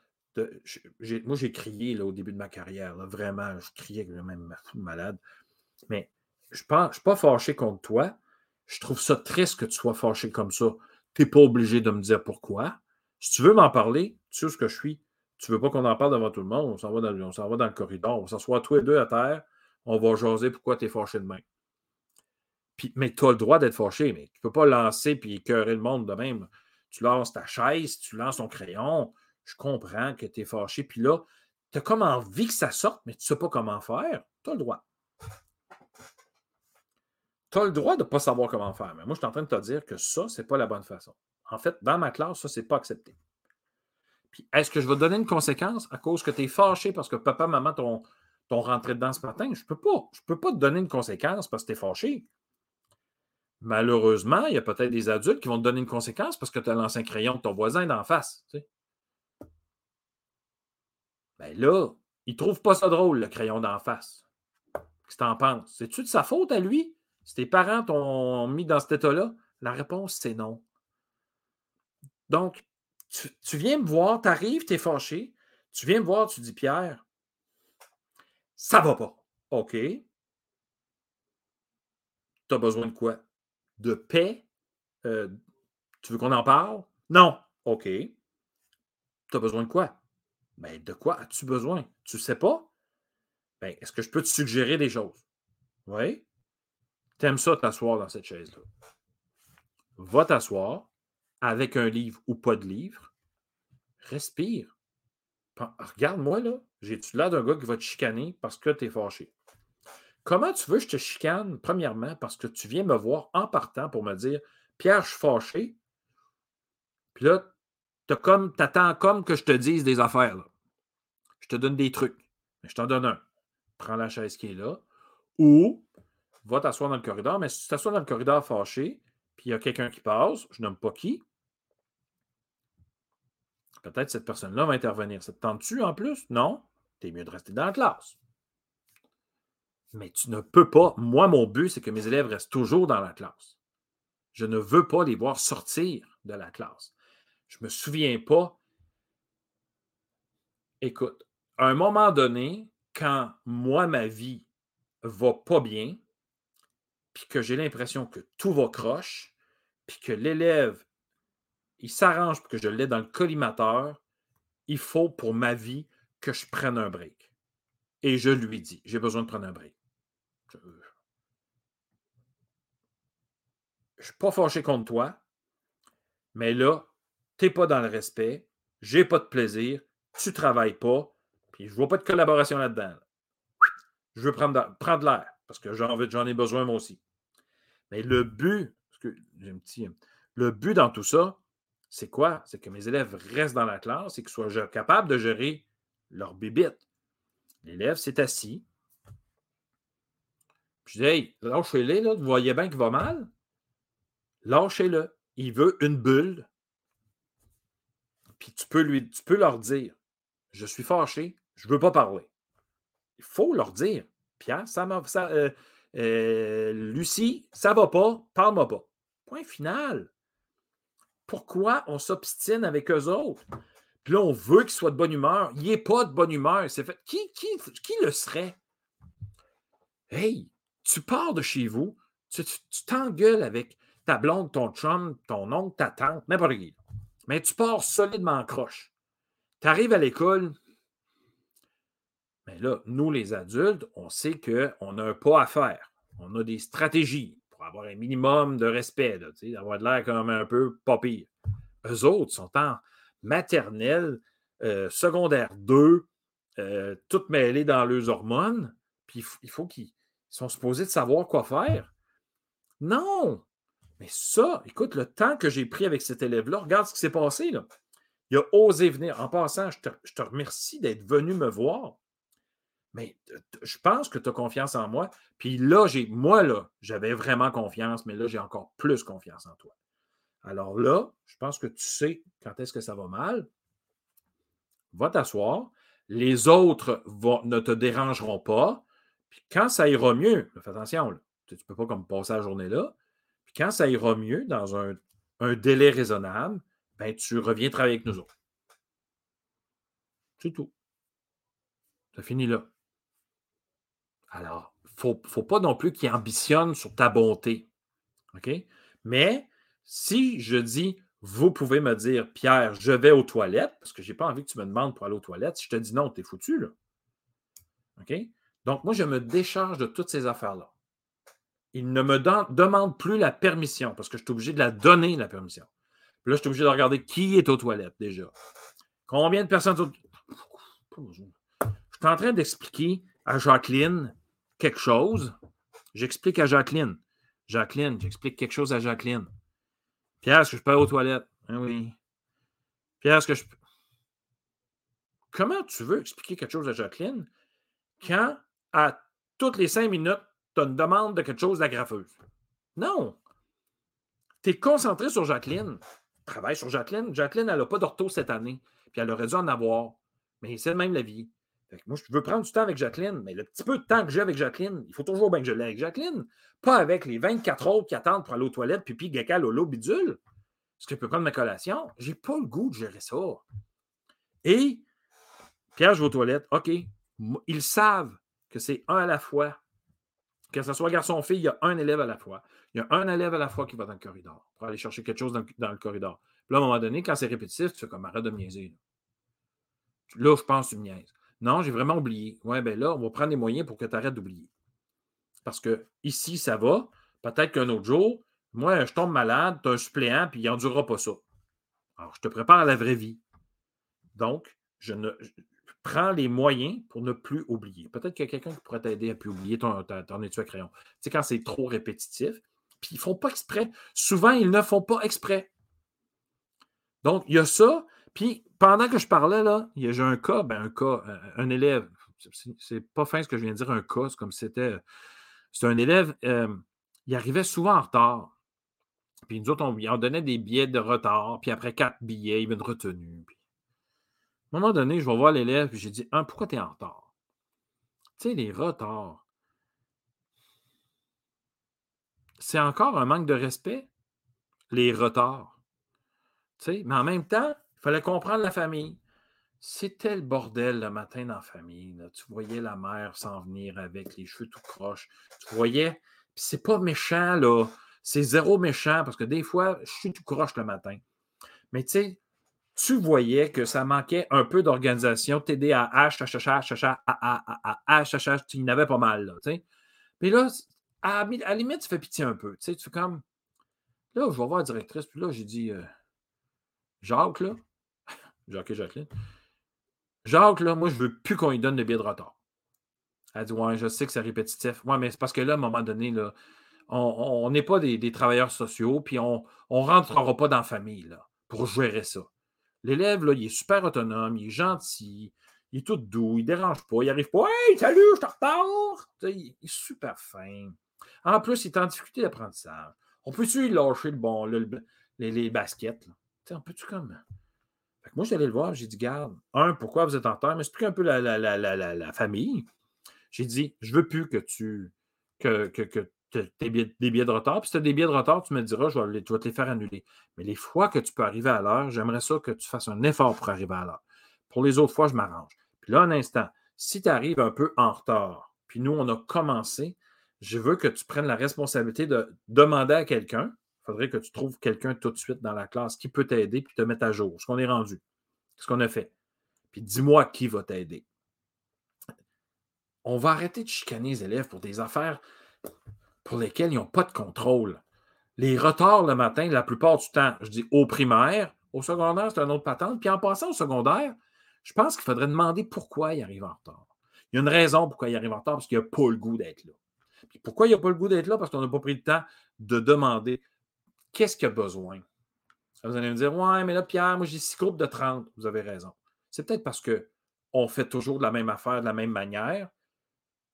moi, j'ai crié là, au début de ma carrière, vraiment, je criais que même malade. Mais je ne suis pas fâché contre toi. Je trouve ça triste que tu sois fâché comme ça. Tu n'es pas obligé de me dire pourquoi. Si tu veux m'en parler, tu sais ce que je suis. Tu ne veux pas qu'on en parle devant tout le monde, on s'en va, va, dans le corridor, on s'assoit tous les deux à terre, on va jaser pourquoi tu es fâché de même. Puis, mais tu as le droit d'être fâché, mais tu ne peux pas lancer puis écœurer le monde de même. Tu lances ta chaise, tu lances ton crayon. Je comprends que tu es fâché. Puis là, tu as comme envie que ça sorte, mais tu ne sais pas comment faire. Tu as le droit. Tu as le droit de ne pas savoir comment faire. Mais moi, je suis en train de te dire que ça, ce n'est pas la bonne façon. En fait, dans ma classe, ça, ce n'est pas accepté. Puis, est-ce que je vais donner une conséquence à cause que tu es fâché parce que papa, maman t'ont, rentré dedans ce matin? Je ne peux pas. Je ne peux pas te donner une conséquence parce que tu es fâché. Malheureusement, il y a peut-être des adultes qui vont te donner une conséquence parce que tu as lancé un crayon de ton voisin d'en face. Tu Ben là, il ne trouve pas ça drôle, le crayon d'en face. Qu'est-ce que tu en penses? C'est-tu de sa faute à lui? Si tes parents t'ont mis dans cet état-là, la réponse, c'est non. Donc, tu, viens me voir, tu arrives, tu es fâché, tu viens me voir, tu dis Pierre, ça va pas. OK. Tu as besoin de quoi? De paix? Euh, tu veux qu'on en parle? Non. OK. Tu as besoin de quoi? Ben, de quoi as-tu besoin? Tu ne sais pas? Ben, est-ce que je peux te suggérer des choses? Oui. Tu aimes ça t'asseoir dans cette chaise-là. Va t'asseoir avec un livre ou pas de livre. Respire. Regarde-moi, là. J'ai-tu l'air d'un gars qui va te chicaner parce que tu es fâché? Comment tu veux que je te chicane, premièrement, parce que tu viens me voir en partant pour me dire Pierre, je suis fâché. Puis là, tu attends comme que je te dise des affaires. Je te donne des trucs. Mais je t'en donne un. Prends la chaise qui est là. Ou va t'asseoir dans le corridor. Mais si tu t'assois dans le corridor fâché, puis il y a quelqu'un qui passe, je nomme pas qui, peut-être cette personne-là va intervenir. Ça te tente-tu en plus? Non? Tu es mieux de rester dans la classe. Mais tu ne peux pas. Moi, mon but, c'est que mes élèves restent toujours dans la classe. Je ne veux pas les voir sortir de la classe. Je ne me souviens pas. Écoute, à un moment donné, quand moi, ma vie va pas bien, puis que j'ai l'impression que tout va croche, puis que l'élève, il s'arrange pour que je l'aie dans le collimateur, il faut pour ma vie que je prenne un break. Et je lui dis, j'ai besoin de prendre un break. Je ne suis pas fâché contre toi, mais là, tu n'es pas dans le respect, j'ai pas de plaisir, tu ne travailles pas, puis je ne vois pas de collaboration là-dedans. Je veux prendre, prendre l'air, parce que j'en ai besoin moi aussi. Mais le but, parce que petit, le but dans tout ça, c'est quoi? C'est que mes élèves restent dans la classe et qu'ils soient capables de gérer leur bibite. L'élève s'est assis. Je dis, hey, lâchez-le, là, vous voyez bien qu'il va mal. Lâchez-le. Il veut une bulle. Puis tu peux, lui, tu peux leur dire, je suis fâché, je ne veux pas parler. Il faut leur dire, Pierre, ça m'a. Euh, euh, Lucie, ça va pas, parle-moi pas. Point final. Pourquoi on s'obstine avec eux autres? Puis là, on veut qu'il soit de bonne humeur. Il n'est pas de bonne humeur. C'est fait. Qui, qui, qui, le serait? Hey, tu pars de chez vous, tu t'engueules avec ta blonde, ton chum, ton oncle, ta tante, n'importe qui. Mais tu pars solidement en croche. Tu arrives à l'école, mais là, nous, les adultes, on sait qu'on a un pas à faire. On a des stratégies pour avoir un minimum de respect, d'avoir de l'air comme un peu pas pire. Eux autres sont en maternelle, euh, secondaire 2, euh, toutes mêlées dans leurs hormones, puis il faut qu'ils sont supposés de savoir quoi faire. Non! Mais ça, écoute, le temps que j'ai pris avec cet élève-là, regarde ce qui s'est passé. Là. Il a osé venir. En passant, je te remercie d'être venu me voir. mais je pense que tu as confiance en moi. Puis là, moi, là, j'avais vraiment confiance, mais là, j'ai encore plus confiance en toi. Alors là, je pense que tu sais quand est-ce que ça va mal. Va t'asseoir. Les autres ne te dérangeront pas. Puis quand ça ira mieux, fais attention, tu ne peux pas comme passer la journée là. Puis quand ça ira mieux, dans un, délai raisonnable, ben, tu reviens travailler avec nous autres. C'est tout. Ça finit là. Alors, il ne faut pas non plus qu'il ambitionne sur ta bonté. OK? Mais si je dis, vous pouvez me dire, Pierre, je vais aux toilettes, parce que je n'ai pas envie que tu me demandes pour aller aux toilettes, si je te dis non, tu es foutu, là. OK? Donc, moi, je me décharge de toutes ces affaires-là. Il ne me demande plus la permission, parce que je suis obligé de la donner, la permission. Là, je suis obligé de regarder qui est aux toilettes déjà. Combien de personnes sont... Je suis en train d'expliquer à Jacqueline quelque chose. J'explique à Jacqueline. Jacqueline, j'explique quelque chose à Jacqueline. Pierre, est-ce que je peux aller aux toilettes? Ah oui. Pierre, est-ce que je. Comment tu veux expliquer quelque chose à Jacqueline quand, à toutes les cinq minutes, tu as une demande de quelque chose d'agrafeuse? Non. Tu es concentré sur Jacqueline. Travaille sur Jacqueline. Jacqueline, elle n'a pas d'ortho cette année. Puis elle aurait dû en avoir. Mais c'est même la vie moi, je veux prendre du temps avec Jacqueline, mais le petit peu de temps que j'ai avec Jacqueline, il faut toujours bien que je l'ai avec Jacqueline. Pas avec les 24 autres qui attendent pour aller aux toilettes, pipi, gaca, lolo, bidule. Est-ce que je peux prendre ma collation? J'ai pas le goût de gérer ça. Et Pierre, je aux toilettes. OK. Ils savent que c'est un à la fois. Que ce soit garçon ou fille, il y a un élève à la fois. Il y a un élève à la fois qui va dans le corridor pour aller chercher quelque chose dans, le corridor. Puis là, à un moment donné, quand c'est répétitif, tu fais comme arrête de me niaiser. Là, je pense que tu me. Non, j'ai vraiment oublié. Ouais, ben là, on va prendre les moyens pour que tu arrêtes d'oublier. Parce que ici, ça va. Peut-être qu'un autre jour, moi, je tombe malade, tu as un suppléant, puis il n'endurera pas ça. Alors, je te prépare à la vraie vie. Donc, je ne prends les moyens pour ne plus oublier. Peut-être qu'il y a quelqu'un qui pourrait t'aider à plus oublier ton, ton, étui à crayon. Tu sais, quand c'est trop répétitif, puis ils ne font pas exprès. Souvent, ils ne font pas exprès. Donc, il y a ça. Puis, pendant que je parlais, là, j'ai un cas, ben, un cas, euh, un élève, c'est pas fin ce que je viens de dire, un cas, c'est comme si c'était. C'est un élève, euh, il arrivait souvent en retard. Puis nous autres, on, on, donnait des billets de retard, puis après quatre billets, il y avait une retenue. À un moment donné, je vais voir l'élève, puis j'ai dit un, pourquoi tu es en retard? Tu sais, les retards. C'est encore un manque de respect, les retards. Tu mais en même temps, il fallait comprendre la famille. C'était le bordel le matin dans la famille. Tu voyais la mère s'en venir avec les cheveux tout croches. Tu voyais. C'est pas méchant, là. C'est zéro méchant parce que des fois, je suis tout croche le matin. Mais tu sais, tu voyais que ça manquait un peu d'organisation. TDAH, HHH, tu y en avais pas mal, là. Puis là, à, la limite, tu fais pitié un peu. Tu sais, fais comme. Là, je vais voir la directrice. Puis là, j'ai dit Jacques, là, Jacques et Jacqueline. Jacques, là, moi, je veux plus qu'on lui donne le billet de retard. Elle dit Ouais, je sais que c'est répétitif. Ouais, mais c'est parce que là, à un moment donné, là, on n'est pas des, travailleurs sociaux, puis on ne rentrera pas dans la famille là, pour gérer ça. L'élève, là, il est super autonome, il est gentil, il est tout doux, il ne dérange pas, il arrive pas Hey, salut, je te retard. Il est super fin. En plus, il est en difficulté d'apprentissage. On peut-tu lâcher le bon, les, les, baskets? Là? On peut-tu comme moi, je suis allé le voir, j'ai dit, garde, un, pourquoi vous êtes en retard? M'explique un peu la, la, la, famille. J'ai dit, je veux plus que tu que, que, que des billets de retard. Puis si tu as des billets de retard, tu me diras, je vais, te les faire annuler. Mais les fois que tu peux arriver à l'heure, j'aimerais ça que tu fasses un effort pour arriver à l'heure. Pour les autres fois, je m'arrange. Puis là, un instant, si tu arrives un peu en retard, puis nous, on a commencé, je veux que tu prennes la responsabilité de demander à quelqu'un il faudrait que tu trouves quelqu'un tout de suite dans la classe qui peut t'aider puis te mettre à jour. Ce qu'on est rendu. Ce qu'on a fait. Puis dis-moi qui va t'aider. On va arrêter de chicaner les élèves pour des affaires pour lesquelles ils n'ont pas de contrôle. Les retards le matin, la plupart du temps, je dis au primaire, au secondaire, c'est un autre patente. Puis en passant au secondaire, je pense qu'il faudrait demander pourquoi il arrive en retard. Il y a une raison pourquoi il arrive en retard, parce qu'il n'a pas le goût d'être là. Pourquoi il n'a pas le goût d'être là? Parce qu'on n'a pas pris le temps de demander Qu'est-ce qu'il a besoin? Vous allez me dire, ouais, mais là, Pierre, moi, j'ai six groupes de 30. Vous avez raison. C'est peut-être parce qu'on fait toujours de la même affaire de la même manière,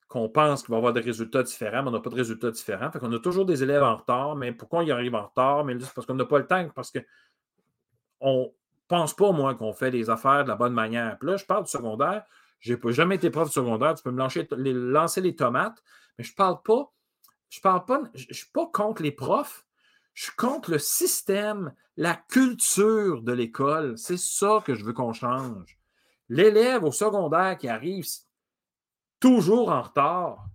qu'on pense qu'il va avoir des résultats différents, mais on n'a pas de résultats différents. Fait qu'on a toujours des élèves en retard, mais pourquoi ils arrivent en retard? Mais c'est parce qu'on n'a pas le temps, parce qu'on ne pense pas, moi, qu'on fait les affaires de la bonne manière. Puis là, je parle du secondaire. Je n'ai jamais été prof de secondaire. Tu peux me lancer les, tomates, mais je ne parle pas. Je parle pas. Je ne suis pas contre les profs. Je suis contre le système, la culture de l'école. C'est ça que je veux qu'on change. L'élève au secondaire qui arrive toujours en retard,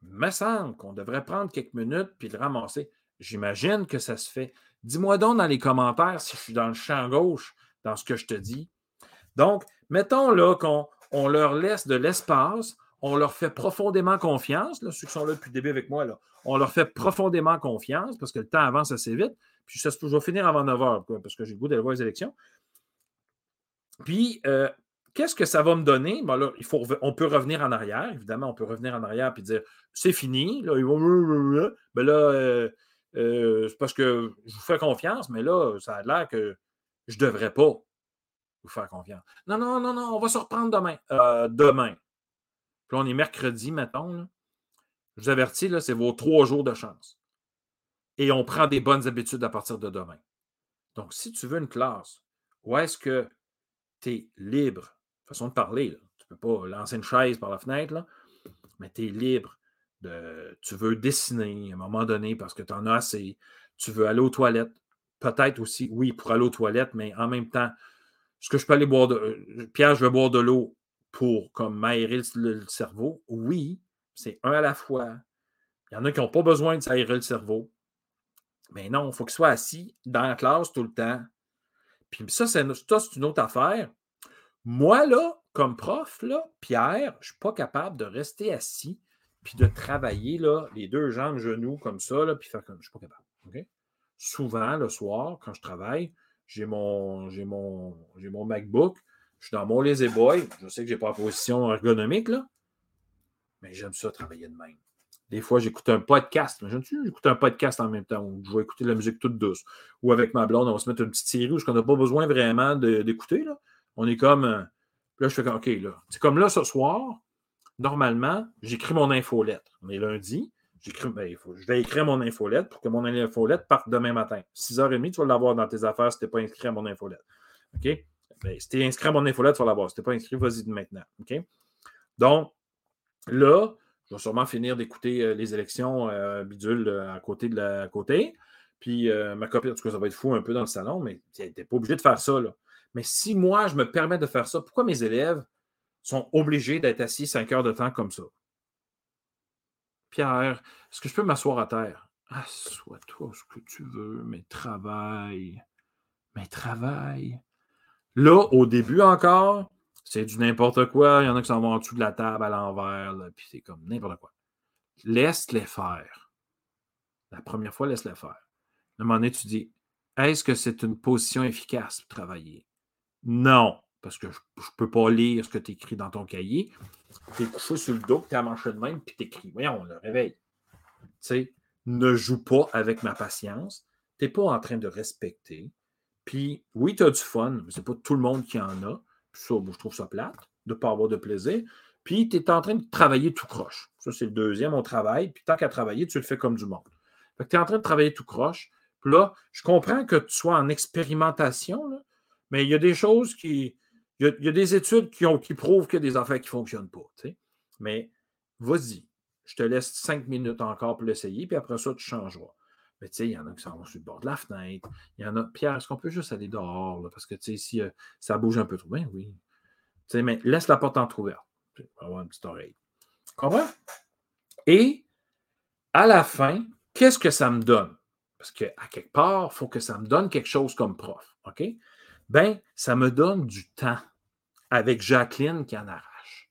me semble qu'on devrait prendre quelques minutes puis le ramasser. J'imagine que ça se fait. Dis-moi donc dans les commentaires si je suis dans le champ gauche dans ce que je te dis. Donc, mettons là qu'on on leur laisse de l'espace, on leur fait profondément confiance, ceux qui sont là depuis le début avec moi, on leur fait profondément confiance parce que le temps avance assez vite. Puis ça se toujours finir avant 9 heures, parce que j'ai le goût d'aller voir les élections. Puis, euh, qu'est-ce que ça va me donner? Bon, là, il faut, on peut revenir en arrière, évidemment, on peut revenir en arrière et dire c'est fini. Là, ben là, euh, euh, c'est parce que je vous fais confiance, mais là, ça a l'air que je ne devrais pas vous faire confiance. Non, non, non, non, on va se reprendre demain. demain. Puis là, on est mercredi, mettons. Je vous avertis, là, c'est vos trois jours de chance. Et on prend des bonnes habitudes à partir de demain. Donc, si tu veux une classe où est-ce que tu es libre, façon de parler, tu ne peux pas lancer une chaise par la fenêtre, là, mais tu es libre. De, tu veux dessiner à un moment donné parce que tu en as assez. Tu veux aller aux toilettes. Peut-être aussi, oui, pour aller aux toilettes, mais en même temps, est-ce que je peux aller boire de. Euh, Pierre, je veux boire de l'eau pour comme m'aérer le, cerveau? Oui, c'est un à la fois. Il y en a qui n'ont pas besoin de s'aérer le cerveau. Mais non, il faut qu'ils soient assis dans la classe tout le temps. Puis ça, c'est une autre affaire. Moi, là, comme prof, là, Pierre, je ne suis pas capable de rester assis puis de travailler là, les deux jambes, genoux comme ça, là, puis faire comme. Je ne suis pas capable. Souvent, le soir, quand je travaille, j'ai mon, mon, mon MacBook, je suis dans mon lazy boy. Je sais que je n'ai pas la position ergonomique, là, mais j'aime ça travailler de même. Des fois, j'écoute un podcast. Imagine-tu, j'écoute un podcast en même temps où je vais écouter de la musique toute douce. Ou avec ma blonde, on va se mettre une petite série où je n'ai pas besoin vraiment d'écouter. On est comme. Euh, là, je fais comme OK, là. C'est comme là, ce soir, normalement, j'écris mon infolettre. On est lundi. Ben, je vais écrire mon infolette pour que mon infolette parte demain matin. 6h30, tu vas l'avoir dans tes affaires si tu n'es pas inscrit à mon infolette. OK? Ben, si tu es inscrit à mon infolette, tu vas l'avoir. Si tu n'es pas inscrit, vas-y maintenant. OK? Donc, là, je vais sûrement finir d'écouter euh, les élections euh, bidule euh, à côté de la côté. Puis ma copine, en tout cas, ça va être fou un peu dans le salon, mais tu n'es pas obligé de faire ça. Là. Mais si moi, je me permets de faire ça, pourquoi mes élèves sont obligés d'être assis cinq heures de temps comme ça? Pierre, est-ce que je peux m'asseoir à terre? Assois-toi ce que tu veux, mais travaille. Mais travaille. Là, au début encore, c'est du n'importe quoi. Il y en a qui s'en vont en dessous de la table à l'envers, puis c'est comme n'importe quoi. Laisse-les faire. La première fois, laisse-les faire. À un moment donné, tu dis est-ce que c'est une position efficace pour travailler? Non, parce que je ne peux pas lire ce que tu écris dans ton cahier. Tu es couché sur le dos, tu es à manche de même, puis tu écris. Voyons, on le réveille. Tu sais, ne joue pas avec ma patience. Tu n'es pas en train de respecter. Puis, oui, tu as du fun, mais ce n'est pas tout le monde qui en a ça, je trouve ça plate de ne pas avoir de plaisir. Puis, tu es en train de travailler tout croche. Ça, c'est le deuxième, on travaille. Puis, tant qu'à travailler, tu le fais comme du monde. tu es en train de travailler tout croche. Puis là, je comprends que tu sois en expérimentation, mais il y a des choses qui. Il y a, des études qui, ont, qui prouvent qu'il y a des affaires qui ne fonctionnent pas. Mais vas-y. Je te laisse cinq minutes encore pour l'essayer, puis après ça, tu changeras. Mais tu sais, il y en a qui s'en vont sur le bord de la fenêtre. Il y en a. Pierre, est-ce qu'on peut juste aller dehors? parce que tu sais, si ça bouge un peu trop, bien oui. Tu sais, mais laisse la porte entrouverte. avoir une petite oreille. Comprends? Et à la fin, qu'est-ce que ça me donne? Parce qu'à quelque part, il faut que ça me donne quelque chose comme prof. OK? Ben, ça me donne du temps avec Jacqueline qui en arrache.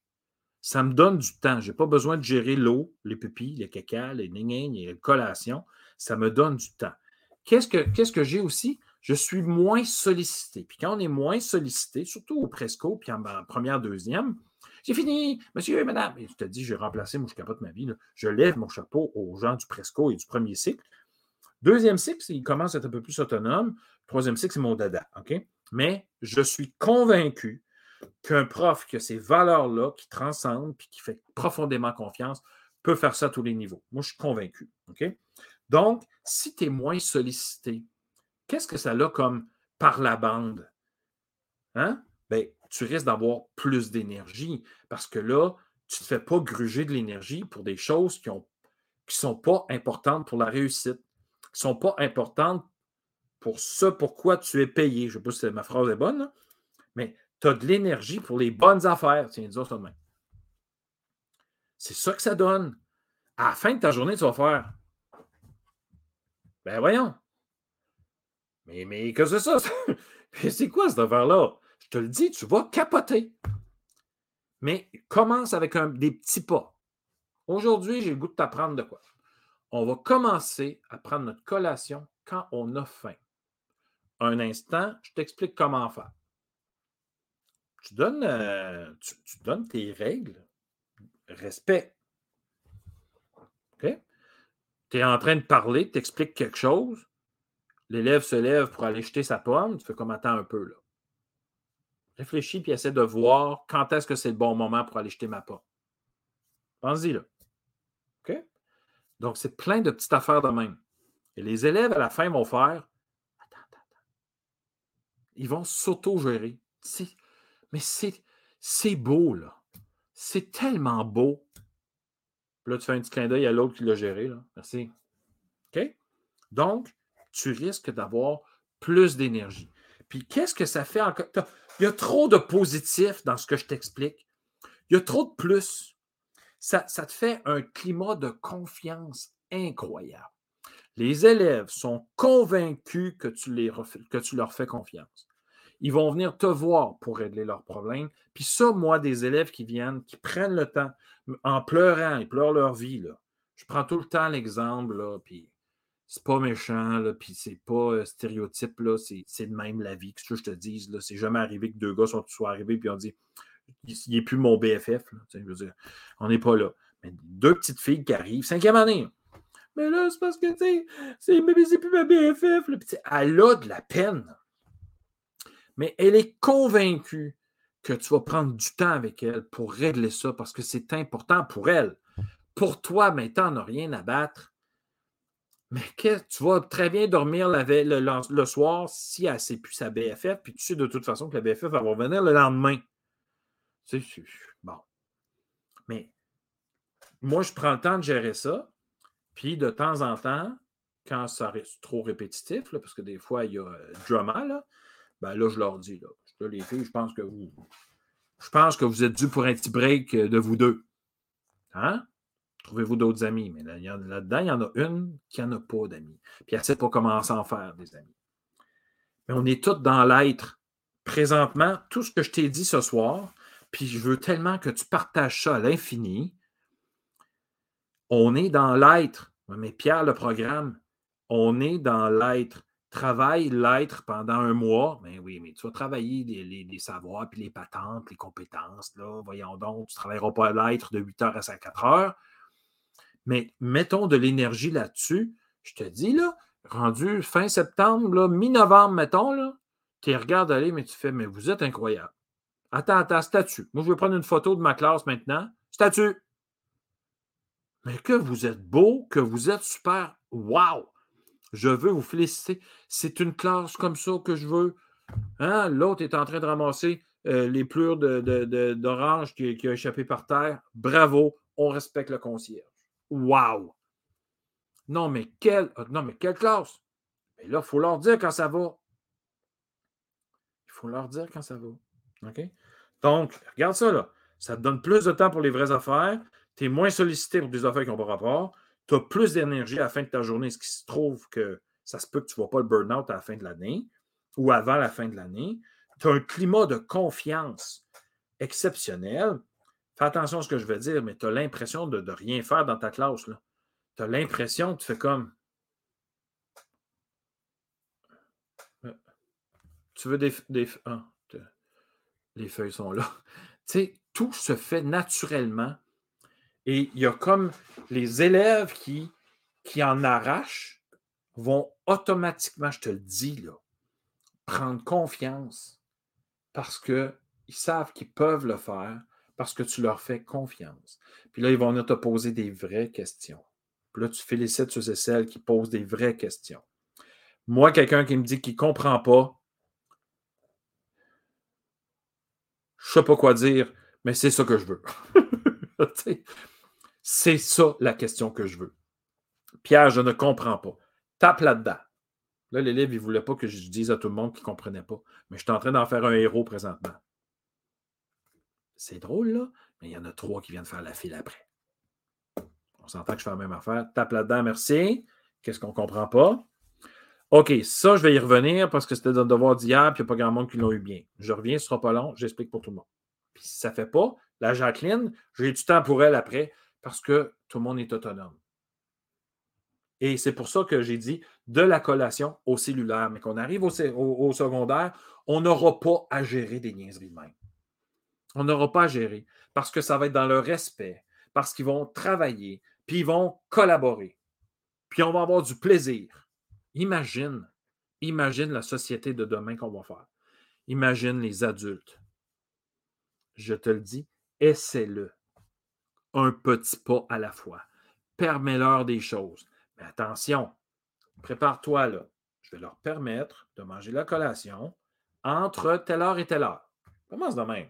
Ça me donne du temps. Je n'ai pas besoin de gérer l'eau, les pupilles, les caca, les ninging, les collations ça me donne du temps. Qu'est-ce que, que j'ai aussi? Je suis moins sollicité. Puis quand on est moins sollicité, surtout au Presco, puis en, première, deuxième, j'ai fini, monsieur et madame. Et je te dis, j'ai remplacé, moi je capote ma vie. Je lève mon chapeau aux gens du Presco et du premier cycle. Deuxième cycle, il commence à être un peu plus autonome. Troisième cycle, c'est mon dada. OK? Mais je suis convaincu qu'un prof qui a ces valeurs-là, qui transcendent, puis qui fait profondément confiance, peut faire ça à tous les niveaux. Moi, je suis convaincu. OK? Donc, si tu es moins sollicité, qu'est-ce que ça a comme par la bande? Hein? Bien, tu risques d'avoir plus d'énergie parce que là, tu ne te fais pas gruger de l'énergie pour des choses qui ne qui sont pas importantes pour la réussite, qui ne sont pas importantes pour ce pourquoi tu es payé. Je ne sais pas si ma phrase est bonne, mais tu as de l'énergie pour les bonnes affaires. Tiens, disons ça demain. C'est ça que ça donne. À la fin de ta journée, tu vas faire. Ben voyons. Mais, mais que c'est ça? c'est quoi cette affaire-là? Je te le dis, tu vas capoter. Mais commence avec des petits pas. Aujourd'hui, j'ai le goût de t'apprendre de quoi. On va commencer à prendre notre collation quand on a faim. Un instant, je t'explique comment faire. Tu donnes, euh, tu, donnes tes règles. Respect. OK? Tu es en train de parler, tu expliques quelque chose. L'élève se lève pour aller jeter sa pomme. Tu fais comme attends un peu là. Réfléchis puis essaie de voir quand est-ce que c'est le bon moment pour aller jeter ma pomme. Pense-y là. OK? Donc, c'est plein de petites affaires de même. Et les élèves, à la fin, vont faire. Ils vont s'auto-gérer. Mais c'est beau, là. C'est tellement beau. là, tu fais un petit clin d'œil à l'autre qui l'a géré. Là. Merci. OK? Donc, tu risques d'avoir plus d'énergie. Puis qu'est-ce que ça fait encore? Il y a trop de positifs dans ce que je t'explique. Il y a trop de plus. Ça, te fait un climat de confiance incroyable. Les élèves sont convaincus que tu, leur fais confiance. Ils vont venir te voir pour régler leurs problèmes. Puis ça, moi, des élèves qui viennent, qui prennent le temps, en pleurant, ils pleurent leur vie. Je prends tout le temps l'exemple, puis c'est pas méchant, puis c'est pas euh, stéréotype, c'est de même la vie. Que je te dise, là, c'est jamais arrivé que deux gars sont, soient arrivés puis on dit il n'est plus mon BFF. on n'est pas là. Mais deux petites filles qui arrivent, cinquième année. Mais là, c'est parce que, tu sais, c'est plus ma BFF. elle a de la peine. Mais elle est convaincue que tu vas prendre du temps avec elle pour régler ça parce que c'est important pour elle. Pour toi, maintenant, tu n'as rien à battre. Mais tu vas très bien dormir le, soir si elle ne plus sa BFF, puis tu sais de toute façon que la BFF va revenir le lendemain. Tu sais, bon. Mais moi, je prends le temps de gérer ça, puis de temps en temps, quand ça reste trop répétitif, parce que des fois, il y a euh, drama, là, ben là, je leur dis, là, les filles, je pense que vous. Je pense que vous êtes dû pour un petit break euh, de vous deux. Hein? Trouvez-vous d'autres amis? Mais là-dedans, il y en a une qui n'en a pas d'amis. Puis elle sait pas comment s'en faire, des amis. Mais on est tous dans l'être. Présentement, tout ce que je t'ai dit ce soir, puis je veux tellement que tu partages ça à l'infini. On est dans l'être. Mais Pierre, le programme, on est dans l'être. Travaille l'être pendant un mois. Mais ben oui, mais tu vas travailler les, savoirs, puis les patentes, les compétences. Là. Voyons donc, tu ne travailleras pas l'être de 8 heures à 4 heures. Mais mettons de l'énergie là-dessus. Je te dis, là, rendu fin septembre, mi-novembre, mettons, là, tu regardes aller, mais tu fais, mais vous êtes incroyable. Attends, attends, statut. Moi, je vais prendre une photo de ma classe maintenant. Statut. Mais que vous êtes beau, que vous êtes super. Wow! Je veux vous féliciter. C'est une classe comme ça que je veux. Hein? L'autre est en train de ramasser euh, les plures d'orange qui, a échappé par terre. Bravo, on respecte le concierge. Wow! Non, mais quelle, ah, non, mais quelle classe? Mais là, il faut leur dire quand ça va. Il faut leur dire quand ça va. OK? Donc, regarde ça, là. Ça te donne plus de temps pour les vraies affaires. Tu es moins sollicité pour des affaires qui n'ont pas rapport. Tu as plus d'énergie à la fin de ta journée, ce qui se trouve que ça se peut que tu ne vois pas le burn-out à la fin de l'année ou avant la fin de l'année. Tu as un climat de confiance exceptionnel. Fais attention à ce que je veux dire, mais tu as l'impression de, rien faire dans ta classe. Tu as l'impression tu fais comme. Euh, tu veux des. des ah, les feuilles sont là. Tu sais, tout se fait naturellement. Et il y a comme les élèves qui, qui en arrachent vont automatiquement, je te le dis, là, prendre confiance parce que ils savent qu'ils peuvent le faire parce que tu leur fais confiance. Puis là, ils vont venir te poser des vraies questions. Puis là, tu félicites ceux et celles qui posent des vraies questions. Moi, quelqu'un qui me dit qu'il ne comprend pas, je ne sais pas quoi dire, mais c'est ça que je veux. c'est ça la question que je veux. Pierre, je ne comprends pas. Tape là-dedans. Là, l'élève, il ne voulait pas que je dise à tout le monde qu'il ne comprenait pas. Mais je suis en train d'en faire un héros présentement. C'est drôle, là, mais il y en a trois qui viennent faire la file après. On s'entend que je fais la même affaire. Tape là-dedans, merci. Qu'est-ce qu'on ne comprend pas? OK, ça, je vais y revenir parce que c'était le devoir d'hier, puis il n'y a pas grand monde qui l'ont eu bien. Je reviens, ce ne sera pas long, j'explique pour tout le monde. Puis si ça ne fait pas, la Jacqueline, j'ai du temps pour elle après parce que tout le monde est autonome. Et c'est pour ça que j'ai dit de la collation au cellulaire. Mais qu'on arrive au, secondaire, on n'aura pas à gérer des niaiseries de même. On n'aura pas à gérer parce que ça va être dans le respect, parce qu'ils vont travailler, puis ils vont collaborer, puis on va avoir du plaisir. Imagine, imagine la société de demain qu'on va faire. Imagine les adultes. Je te le dis, essaie-le. Un petit pas à la fois. Permets-leur des choses. Mais attention, prépare-toi là. Je vais leur permettre de manger la collation entre telle heure et telle heure. Commence de même.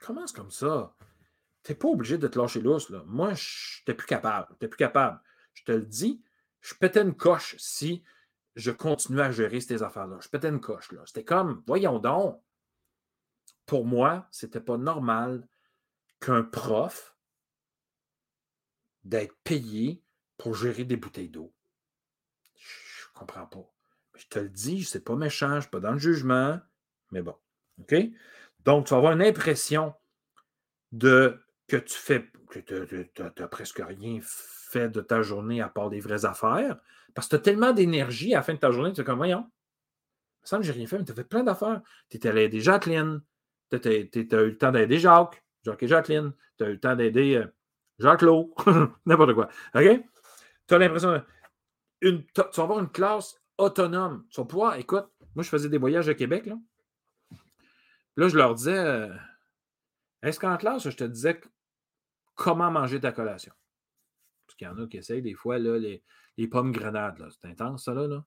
Commence comme ça. Tu n'es pas obligé de te lâcher lousse. Là. Moi, je n'étais plus capable. Tu plus capable. Je te le dis, je pétais une coche si je continuais à gérer ces affaires-là. Je pétais une coche. Là. C'était comme, voyons donc. Pour moi, ce n'était pas normal qu'un prof d'être payé pour gérer des bouteilles d'eau. Je ne comprends pas. Je te le dis, ce n'est pas méchant, je ne suis pas dans le jugement, mais bon. OK? Donc, tu vas avoir une impression de que tu fais, que tu n'as presque rien fait de ta journée à part des vraies affaires, parce que tu as tellement d'énergie à la fin de ta journée, tu es comme, voyons, ça me j'ai rien fait, mais tu as fait plein d'affaires. Tu étais allé aider Jacqueline, tu as, eu le temps d'aider Jacques, Jacques Jacqueline, tu as eu le temps d'aider euh, Jacques-Claude, n'importe quoi. OK? tu as l'impression. Tu vas avoir une classe autonome. Tu vas pouvoir, écoute, moi, je faisais des voyages à Québec, là. Là, je leur disais, euh, est-ce qu'en classe, je te disais comment manger ta collation? Parce qu'il y en a qui essayent des fois, là, les, pommes grenades, là. C'est intense, ça, là.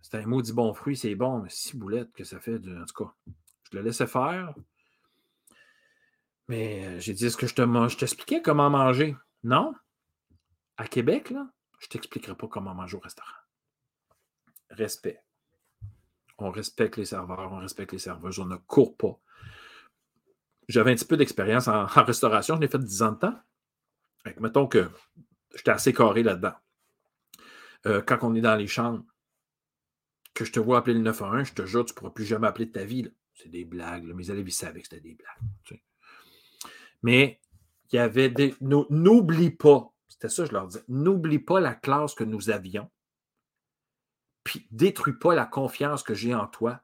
C'est un maudit bon fruit, c'est bon, mais si boulette que ça fait, en tout cas, je le laissais faire. Mais euh, j'ai dit, est-ce que je, te, je t'expliquais comment manger? Non. À Québec, là, je ne t'expliquerai pas comment manger au restaurant. Respect. On respecte les serveurs, on respecte les serveuses, on ne court pas. J'avais un petit peu d'expérience en, restauration, je l'ai fait 10 ans de temps. mettons que j'étais assez carré là-dedans. Euh, quand on est dans les chambres, que je te vois appeler le 911, je te jure, tu ne pourras plus jamais appeler de ta vie. C'est des blagues. Mes élèves, savaient que c'était des blagues. Mais il y avait des. N'oublie pas c'était ça, je leur disais. N'oublie pas la classe que nous avions, puis détruis pas la confiance que j'ai en toi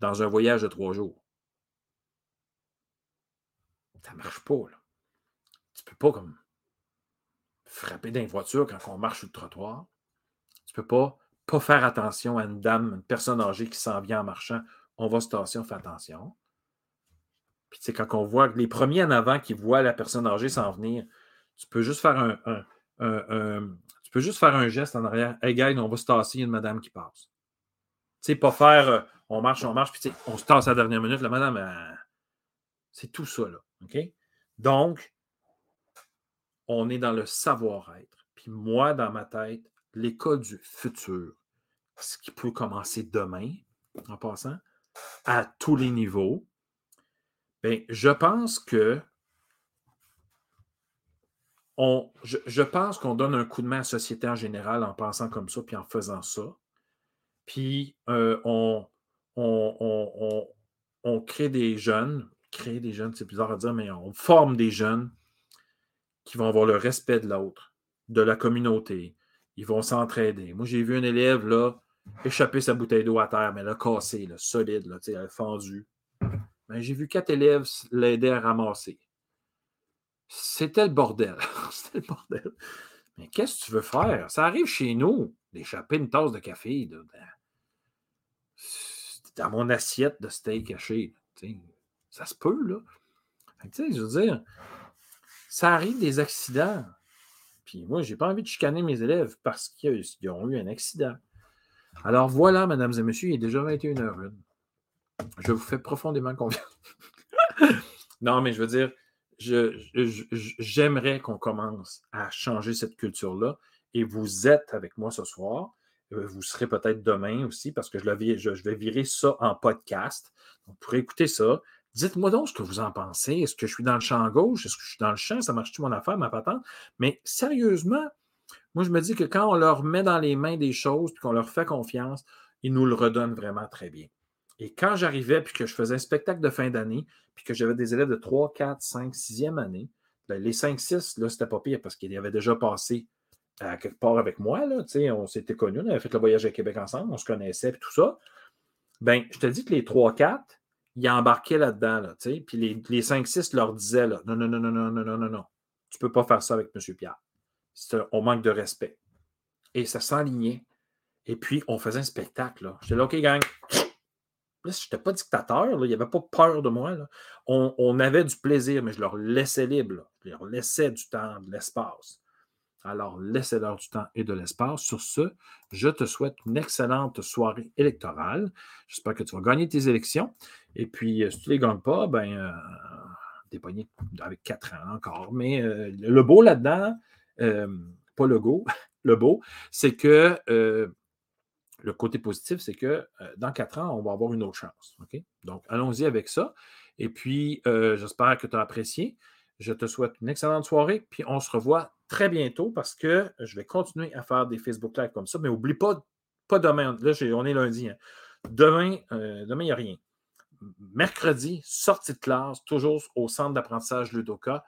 dans un voyage de trois jours. Ça ne marche pas, là. Tu peux pas comme frapper dans une voiture quand on marche sur le trottoir. Tu peux pas pas faire attention à une dame, une personne âgée qui s'en vient en marchant. On va se tasser, on fait attention. Puis, tu sais, quand on voit les premiers en avant qui voient la personne âgée s'en venir, tu peux juste faire un, tu peux juste faire un geste en arrière. Hey, gars, on va se tasser, il y a une madame qui passe. Tu sais, pas faire euh, on marche, on marche, puis on se tasse à la dernière minute. La madame, c'est tout ça, là. OK? Donc, on est dans le savoir-être. Puis moi, dans ma tête, l'école du futur, ce qui peut commencer demain, en passant, à tous les niveaux, bien, je pense que je, pense qu'on donne un coup de main à la société en général en pensant comme ça, puis en faisant ça. Puis euh, on, on, crée des jeunes, créer des jeunes, c'est bizarre à dire, mais on forme des jeunes qui vont avoir le respect de l'autre, de la communauté. Ils vont s'entraider. Moi, j'ai vu un élève là, échapper sa bouteille d'eau à terre, mais là, cassée, là, solide, là, elle Ben, j'ai vu quatre élèves l'aider à ramasser. C'était le bordel. C'était le bordel. Mais qu'est-ce que tu veux faire? Ça arrive chez nous d'échapper une tasse de café. Dans mon assiette de steak haché. Ça se peut, là. je veux dire, ça arrive des accidents. Puis moi, je n'ai pas envie de chicaner mes élèves parce qu'ils ont eu un accident. Alors voilà, mesdames et messieurs, il est déjà 21h01. Je vous fais profondément confiance. non, mais je veux dire, j'aimerais qu'on commence à changer cette culture-là. Et vous êtes avec moi ce soir. Euh, vous serez peut-être demain aussi parce que je, vais virer ça en podcast. Donc, vous pourrez écouter ça. Dites-moi donc ce que vous en pensez. Est-ce que je suis dans le champ gauche? Est-ce que je suis dans le champ? Ça marche-tu mon affaire, ma patente? Mais sérieusement, moi, je me dis que quand on leur met dans les mains des choses et qu'on leur fait confiance, ils nous le redonnent vraiment très bien. Et quand j'arrivais puis que je faisais un spectacle de fin d'année, puis que j'avais des élèves de 3, 4, 5, 6e année, ben, les 5, 6, là, c'était pas pire parce qu'ils avaient déjà passé à quelque part avec moi. Là, on s'était connus, on avait fait le voyage à Québec ensemble, on se connaissait et tout ça. Ben, je te dis que les 3-4, ils embarquaient là-dedans. Là, puis les, les 5-6 leur disaient là, non, non, non, non, non, non, non, non, non. Tu peux pas faire ça avec M. Pierre. On manque de respect. Et ça s'enlignait. Et puis, on faisait un spectacle. J'étais là, OK, gang. Je n'étais pas dictateur, il n'y avait pas peur de moi. On, avait du plaisir, mais je leur laissais libre. Je leur laissais du temps, de l'espace. Alors, laissez-leur du temps et de l'espace. Sur ce, je te souhaite une excellente soirée électorale. J'espère que tu vas gagner tes élections. Et puis, euh, si tu ne les gagnes pas, ben, euh, avec quatre ans encore. Mais euh, le beau là-dedans, pas le go, le beau, c'est que le côté positif, c'est que dans quatre ans, on va avoir une autre chance. Donc, allons-y avec ça. Et puis, j'espère que tu as apprécié. Je te souhaite une excellente soirée, puis on se revoit très bientôt parce que je vais continuer à faire des Facebook Live comme ça. Mais n'oublie pas, pas demain. Là, on est lundi. Hein. Demain, euh, demain, il n'y a rien. Mercredi, sortie de classe, toujours au centre d'apprentissage Ludoka.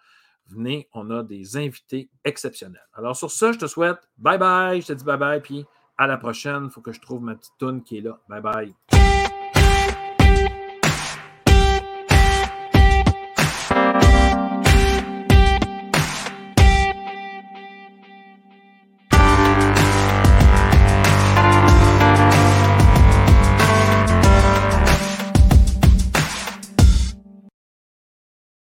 Venez, on a des invités exceptionnels. Alors, sur ça, je te souhaite bye bye. Je te dis bye bye, puis à la prochaine. Il faut que je trouve ma petite toune qui est là. Bye bye.